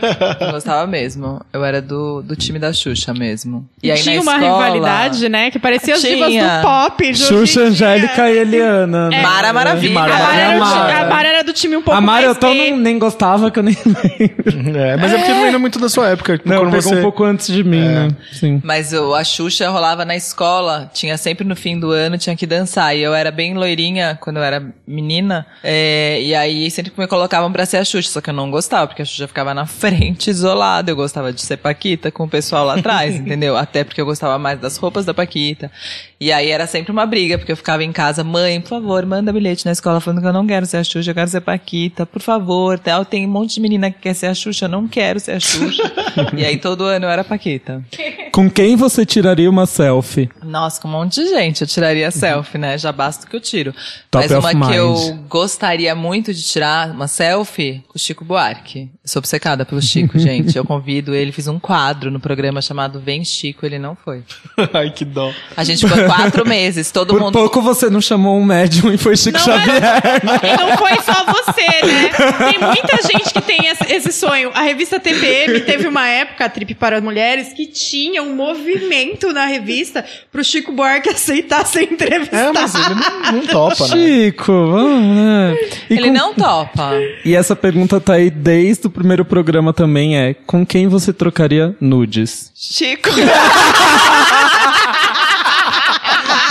não gostava mesmo. Eu era do, do time da Xuxa mesmo. E aí
Tinha
na
uma
escola,
rivalidade, né? Que parecia as divas do pop. em
Xuxa. Angélica e Eliana. né?
Mara Maravilha.
Mara
A Mara, era do,
Mara.
a Mara era do time um pouco
A Mari eu
mais
tô
gay.
não, nem gostava, que eu nem lembro.
É, mas é, porque não era muito da sua época.
Não, pegou
você...
um pouco antes de mim, né? Sim.
Mas o, a Xuxa rolava na escola, tinha sempre no fim do ano, tinha que dançar. E eu era bem loirinha quando eu era menina. é, e aí sempre me colocavam pra ser a Xuxa, só que eu não gostava, porque a Xuxa ficava na frente, isolada. Eu gostava de ser Paquita com o pessoal lá atrás, entendeu? Até porque eu gostava mais das roupas da Paquita. E aí era sempre uma briga, porque eu ficava em casa, mãe, por favor, manda bilhete na escola falando que eu não quero ser a Xuxa, eu quero ser Paquita, por favor. Tal. Tem um monte de menina que quer ser a Xuxa, eu não quero ser a Xuxa. e aí todo ano eu era Paquita.
Com quem você tiraria uma selfie?
Nossa, com um monte de gente. Eu tiraria selfie, né? Já basta o que eu tiro.
Top
Mas uma que eu gostaria muito de tirar, uma selfie, com o Chico Buarque. Eu sou obcecada pelo Chico, gente. Eu convido ele, fiz um quadro no programa chamado Vem Chico, ele não foi.
Ai, que dó.
A gente ficou quatro meses, todo
Por
mundo.
pouco você não chamou um médium e foi Chico
Não,
Xavier.
E não foi só você, né? Tem muita gente que tem esse, esse sonho. A revista TPM teve uma época, a Trip para Mulheres, que tinha um movimento na revista pro Chico Buarque aceitar ser entrevistado.
É, mas ele não, não topa, né?
Chico, vamos, né? E,
Ele
com-
não topa.
e essa pergunta tá aí desde o primeiro programa também, é com quem você trocaria nudes?
Chico.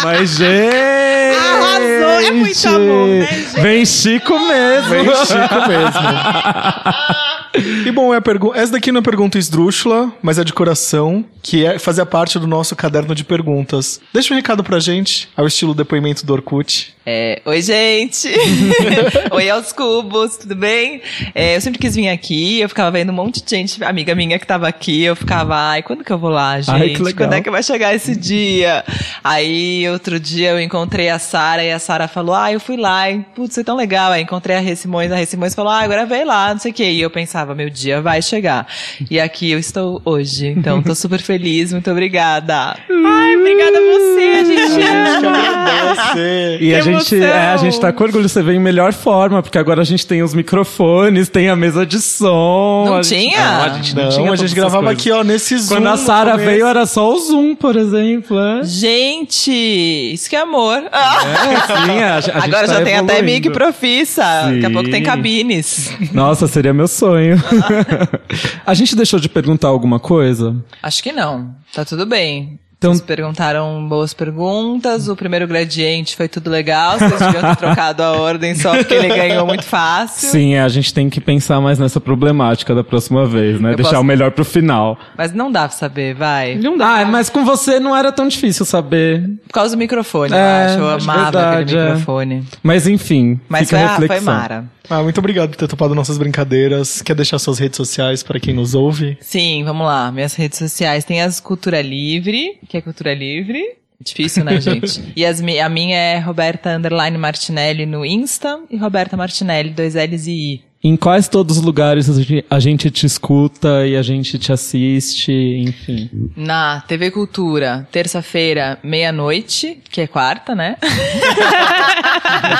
Mas, gente...
Arrasou, é muito amor, né, gente?
Vem Chico mesmo.
Bem Chico mesmo. E bom, é a essa daqui não é pergunta esdrúxula, mas é de coração, que é fazia parte do nosso caderno de perguntas. Deixa um recado pra gente, ao estilo depoimento do Orkut.
É, oi, gente! oi aos cubos, tudo bem? É, eu sempre quis vir aqui, eu ficava vendo um monte de gente, amiga minha que tava aqui, eu ficava, ai, quando que eu vou lá, gente?
Ai, que legal.
Quando é que vai chegar esse dia? Aí, outro dia, eu encontrei a Sara e a Sara falou, ah, eu fui lá, e, putz, foi tão legal. Aí encontrei a Rê Simões, a Rê Simões falou, ah, agora vem lá, não sei o quê. E eu pensava, meu dia vai chegar. E aqui eu estou hoje, então tô super feliz, muito obrigada.
Ai, obrigada a você, a gente ama.
E a gente, é, a gente tá com orgulho, você vem em melhor forma, porque agora a gente tem os microfones, tem a mesa de som.
Não
a gente-
tinha?
não, a gente não,
Não,
tinha
a gente gravava
coisas.
aqui, ó, nesse Zoom.
Quando a Sara veio, era só o Zoom, por exemplo. É,
Gente, isso que é amor.
É, sim, a, a gente
Agora
tá
já tem até
evoluindo.
mic profissa. Daqui a pouco tem
Sim.
cabines.
Nossa, seria meu sonho. a gente deixou de perguntar alguma coisa?
Acho que não. Tá tudo bem.
Então-
Vocês perguntaram boas perguntas. O primeiro gradiente foi tudo legal. Vocês deviam ter trocado a ordem só porque ele ganhou muito fácil.
Sim, a gente tem que pensar mais nessa problemática da próxima vez, né?
Eu
Deixar
posso-
o melhor pro final.
Mas não dá pra saber, vai.
Não dá.
Ah, mas com você não era tão difícil saber.
Por causa do microfone,
É,
eu acho. Eu
acho
amava
verdade,
aquele
é.
microfone.
Mas enfim,
Mas
fica
foi,
a, reflexão.
foi Mara.
Ah, muito obrigado por ter topado nossas brincadeiras. Quer deixar suas redes sociais para quem nos ouve?
Sim, vamos lá. Minhas redes sociais tem as Cultura Livre, que é Cultura Livre. Difícil, né, gente? E as, a minha é Roberta Underline Martinelli no Insta e Roberta Martinelli, dois L's e I.
Em quais todos os lugares a gente- te escuta e a gente te assiste, enfim.
Na TV Cultura, terça-feira, meia-noite, que é quarta, né?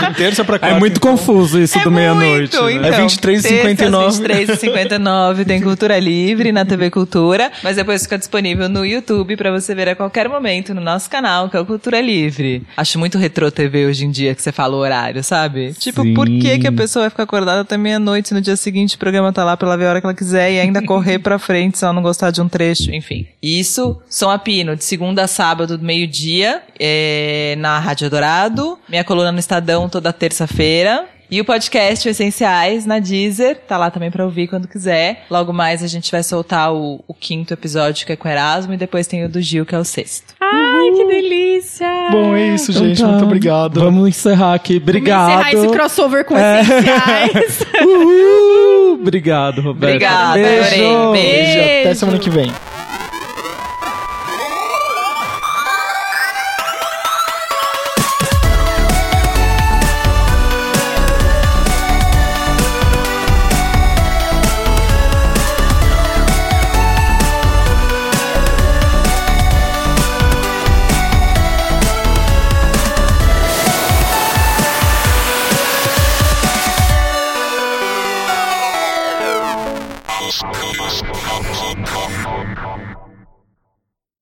De terça pra
É
quarta.
muito
então.
confuso isso do meia-noite.
muito,
né?
É 23h59.
23h59 tem Cultura Livre na TV Cultura, mas depois fica disponível no YouTube pra você ver a qualquer momento no nosso canal, que é o Cultura Livre. Acho muito retrô TV hoje em dia que você fala o horário, sabe? Tipo,
Sim.
por que, que a pessoa vai ficar acordada até meia-noite no dia seguinte o programa tá lá pra ela ver a hora que ela quiser e ainda correr pra frente se ela não gostar de um trecho, enfim. Isso, Som a Pino, de segunda a sábado, meio-dia, é, na Rádio Dourado. Minha coluna no Estadão toda terça-feira. E o podcast o Essenciais na Deezer, tá lá também pra ouvir quando quiser. Logo mais a gente vai soltar o, o quinto episódio, que é com o Erasmo, e depois tem o do Gil, que é o sexto.
Ai, que delícia!
Bom, é isso,
Então
gente.
tá.
Muito obrigado.
Vamos encerrar aqui. Obrigado.
Vamos encerrar esse crossover com
É.
essenciais.
Uhul. Obrigado, Roberto.
Obrigada,
Beijo.
adorei.
Beijo. Até
Beijo.
semana que vem.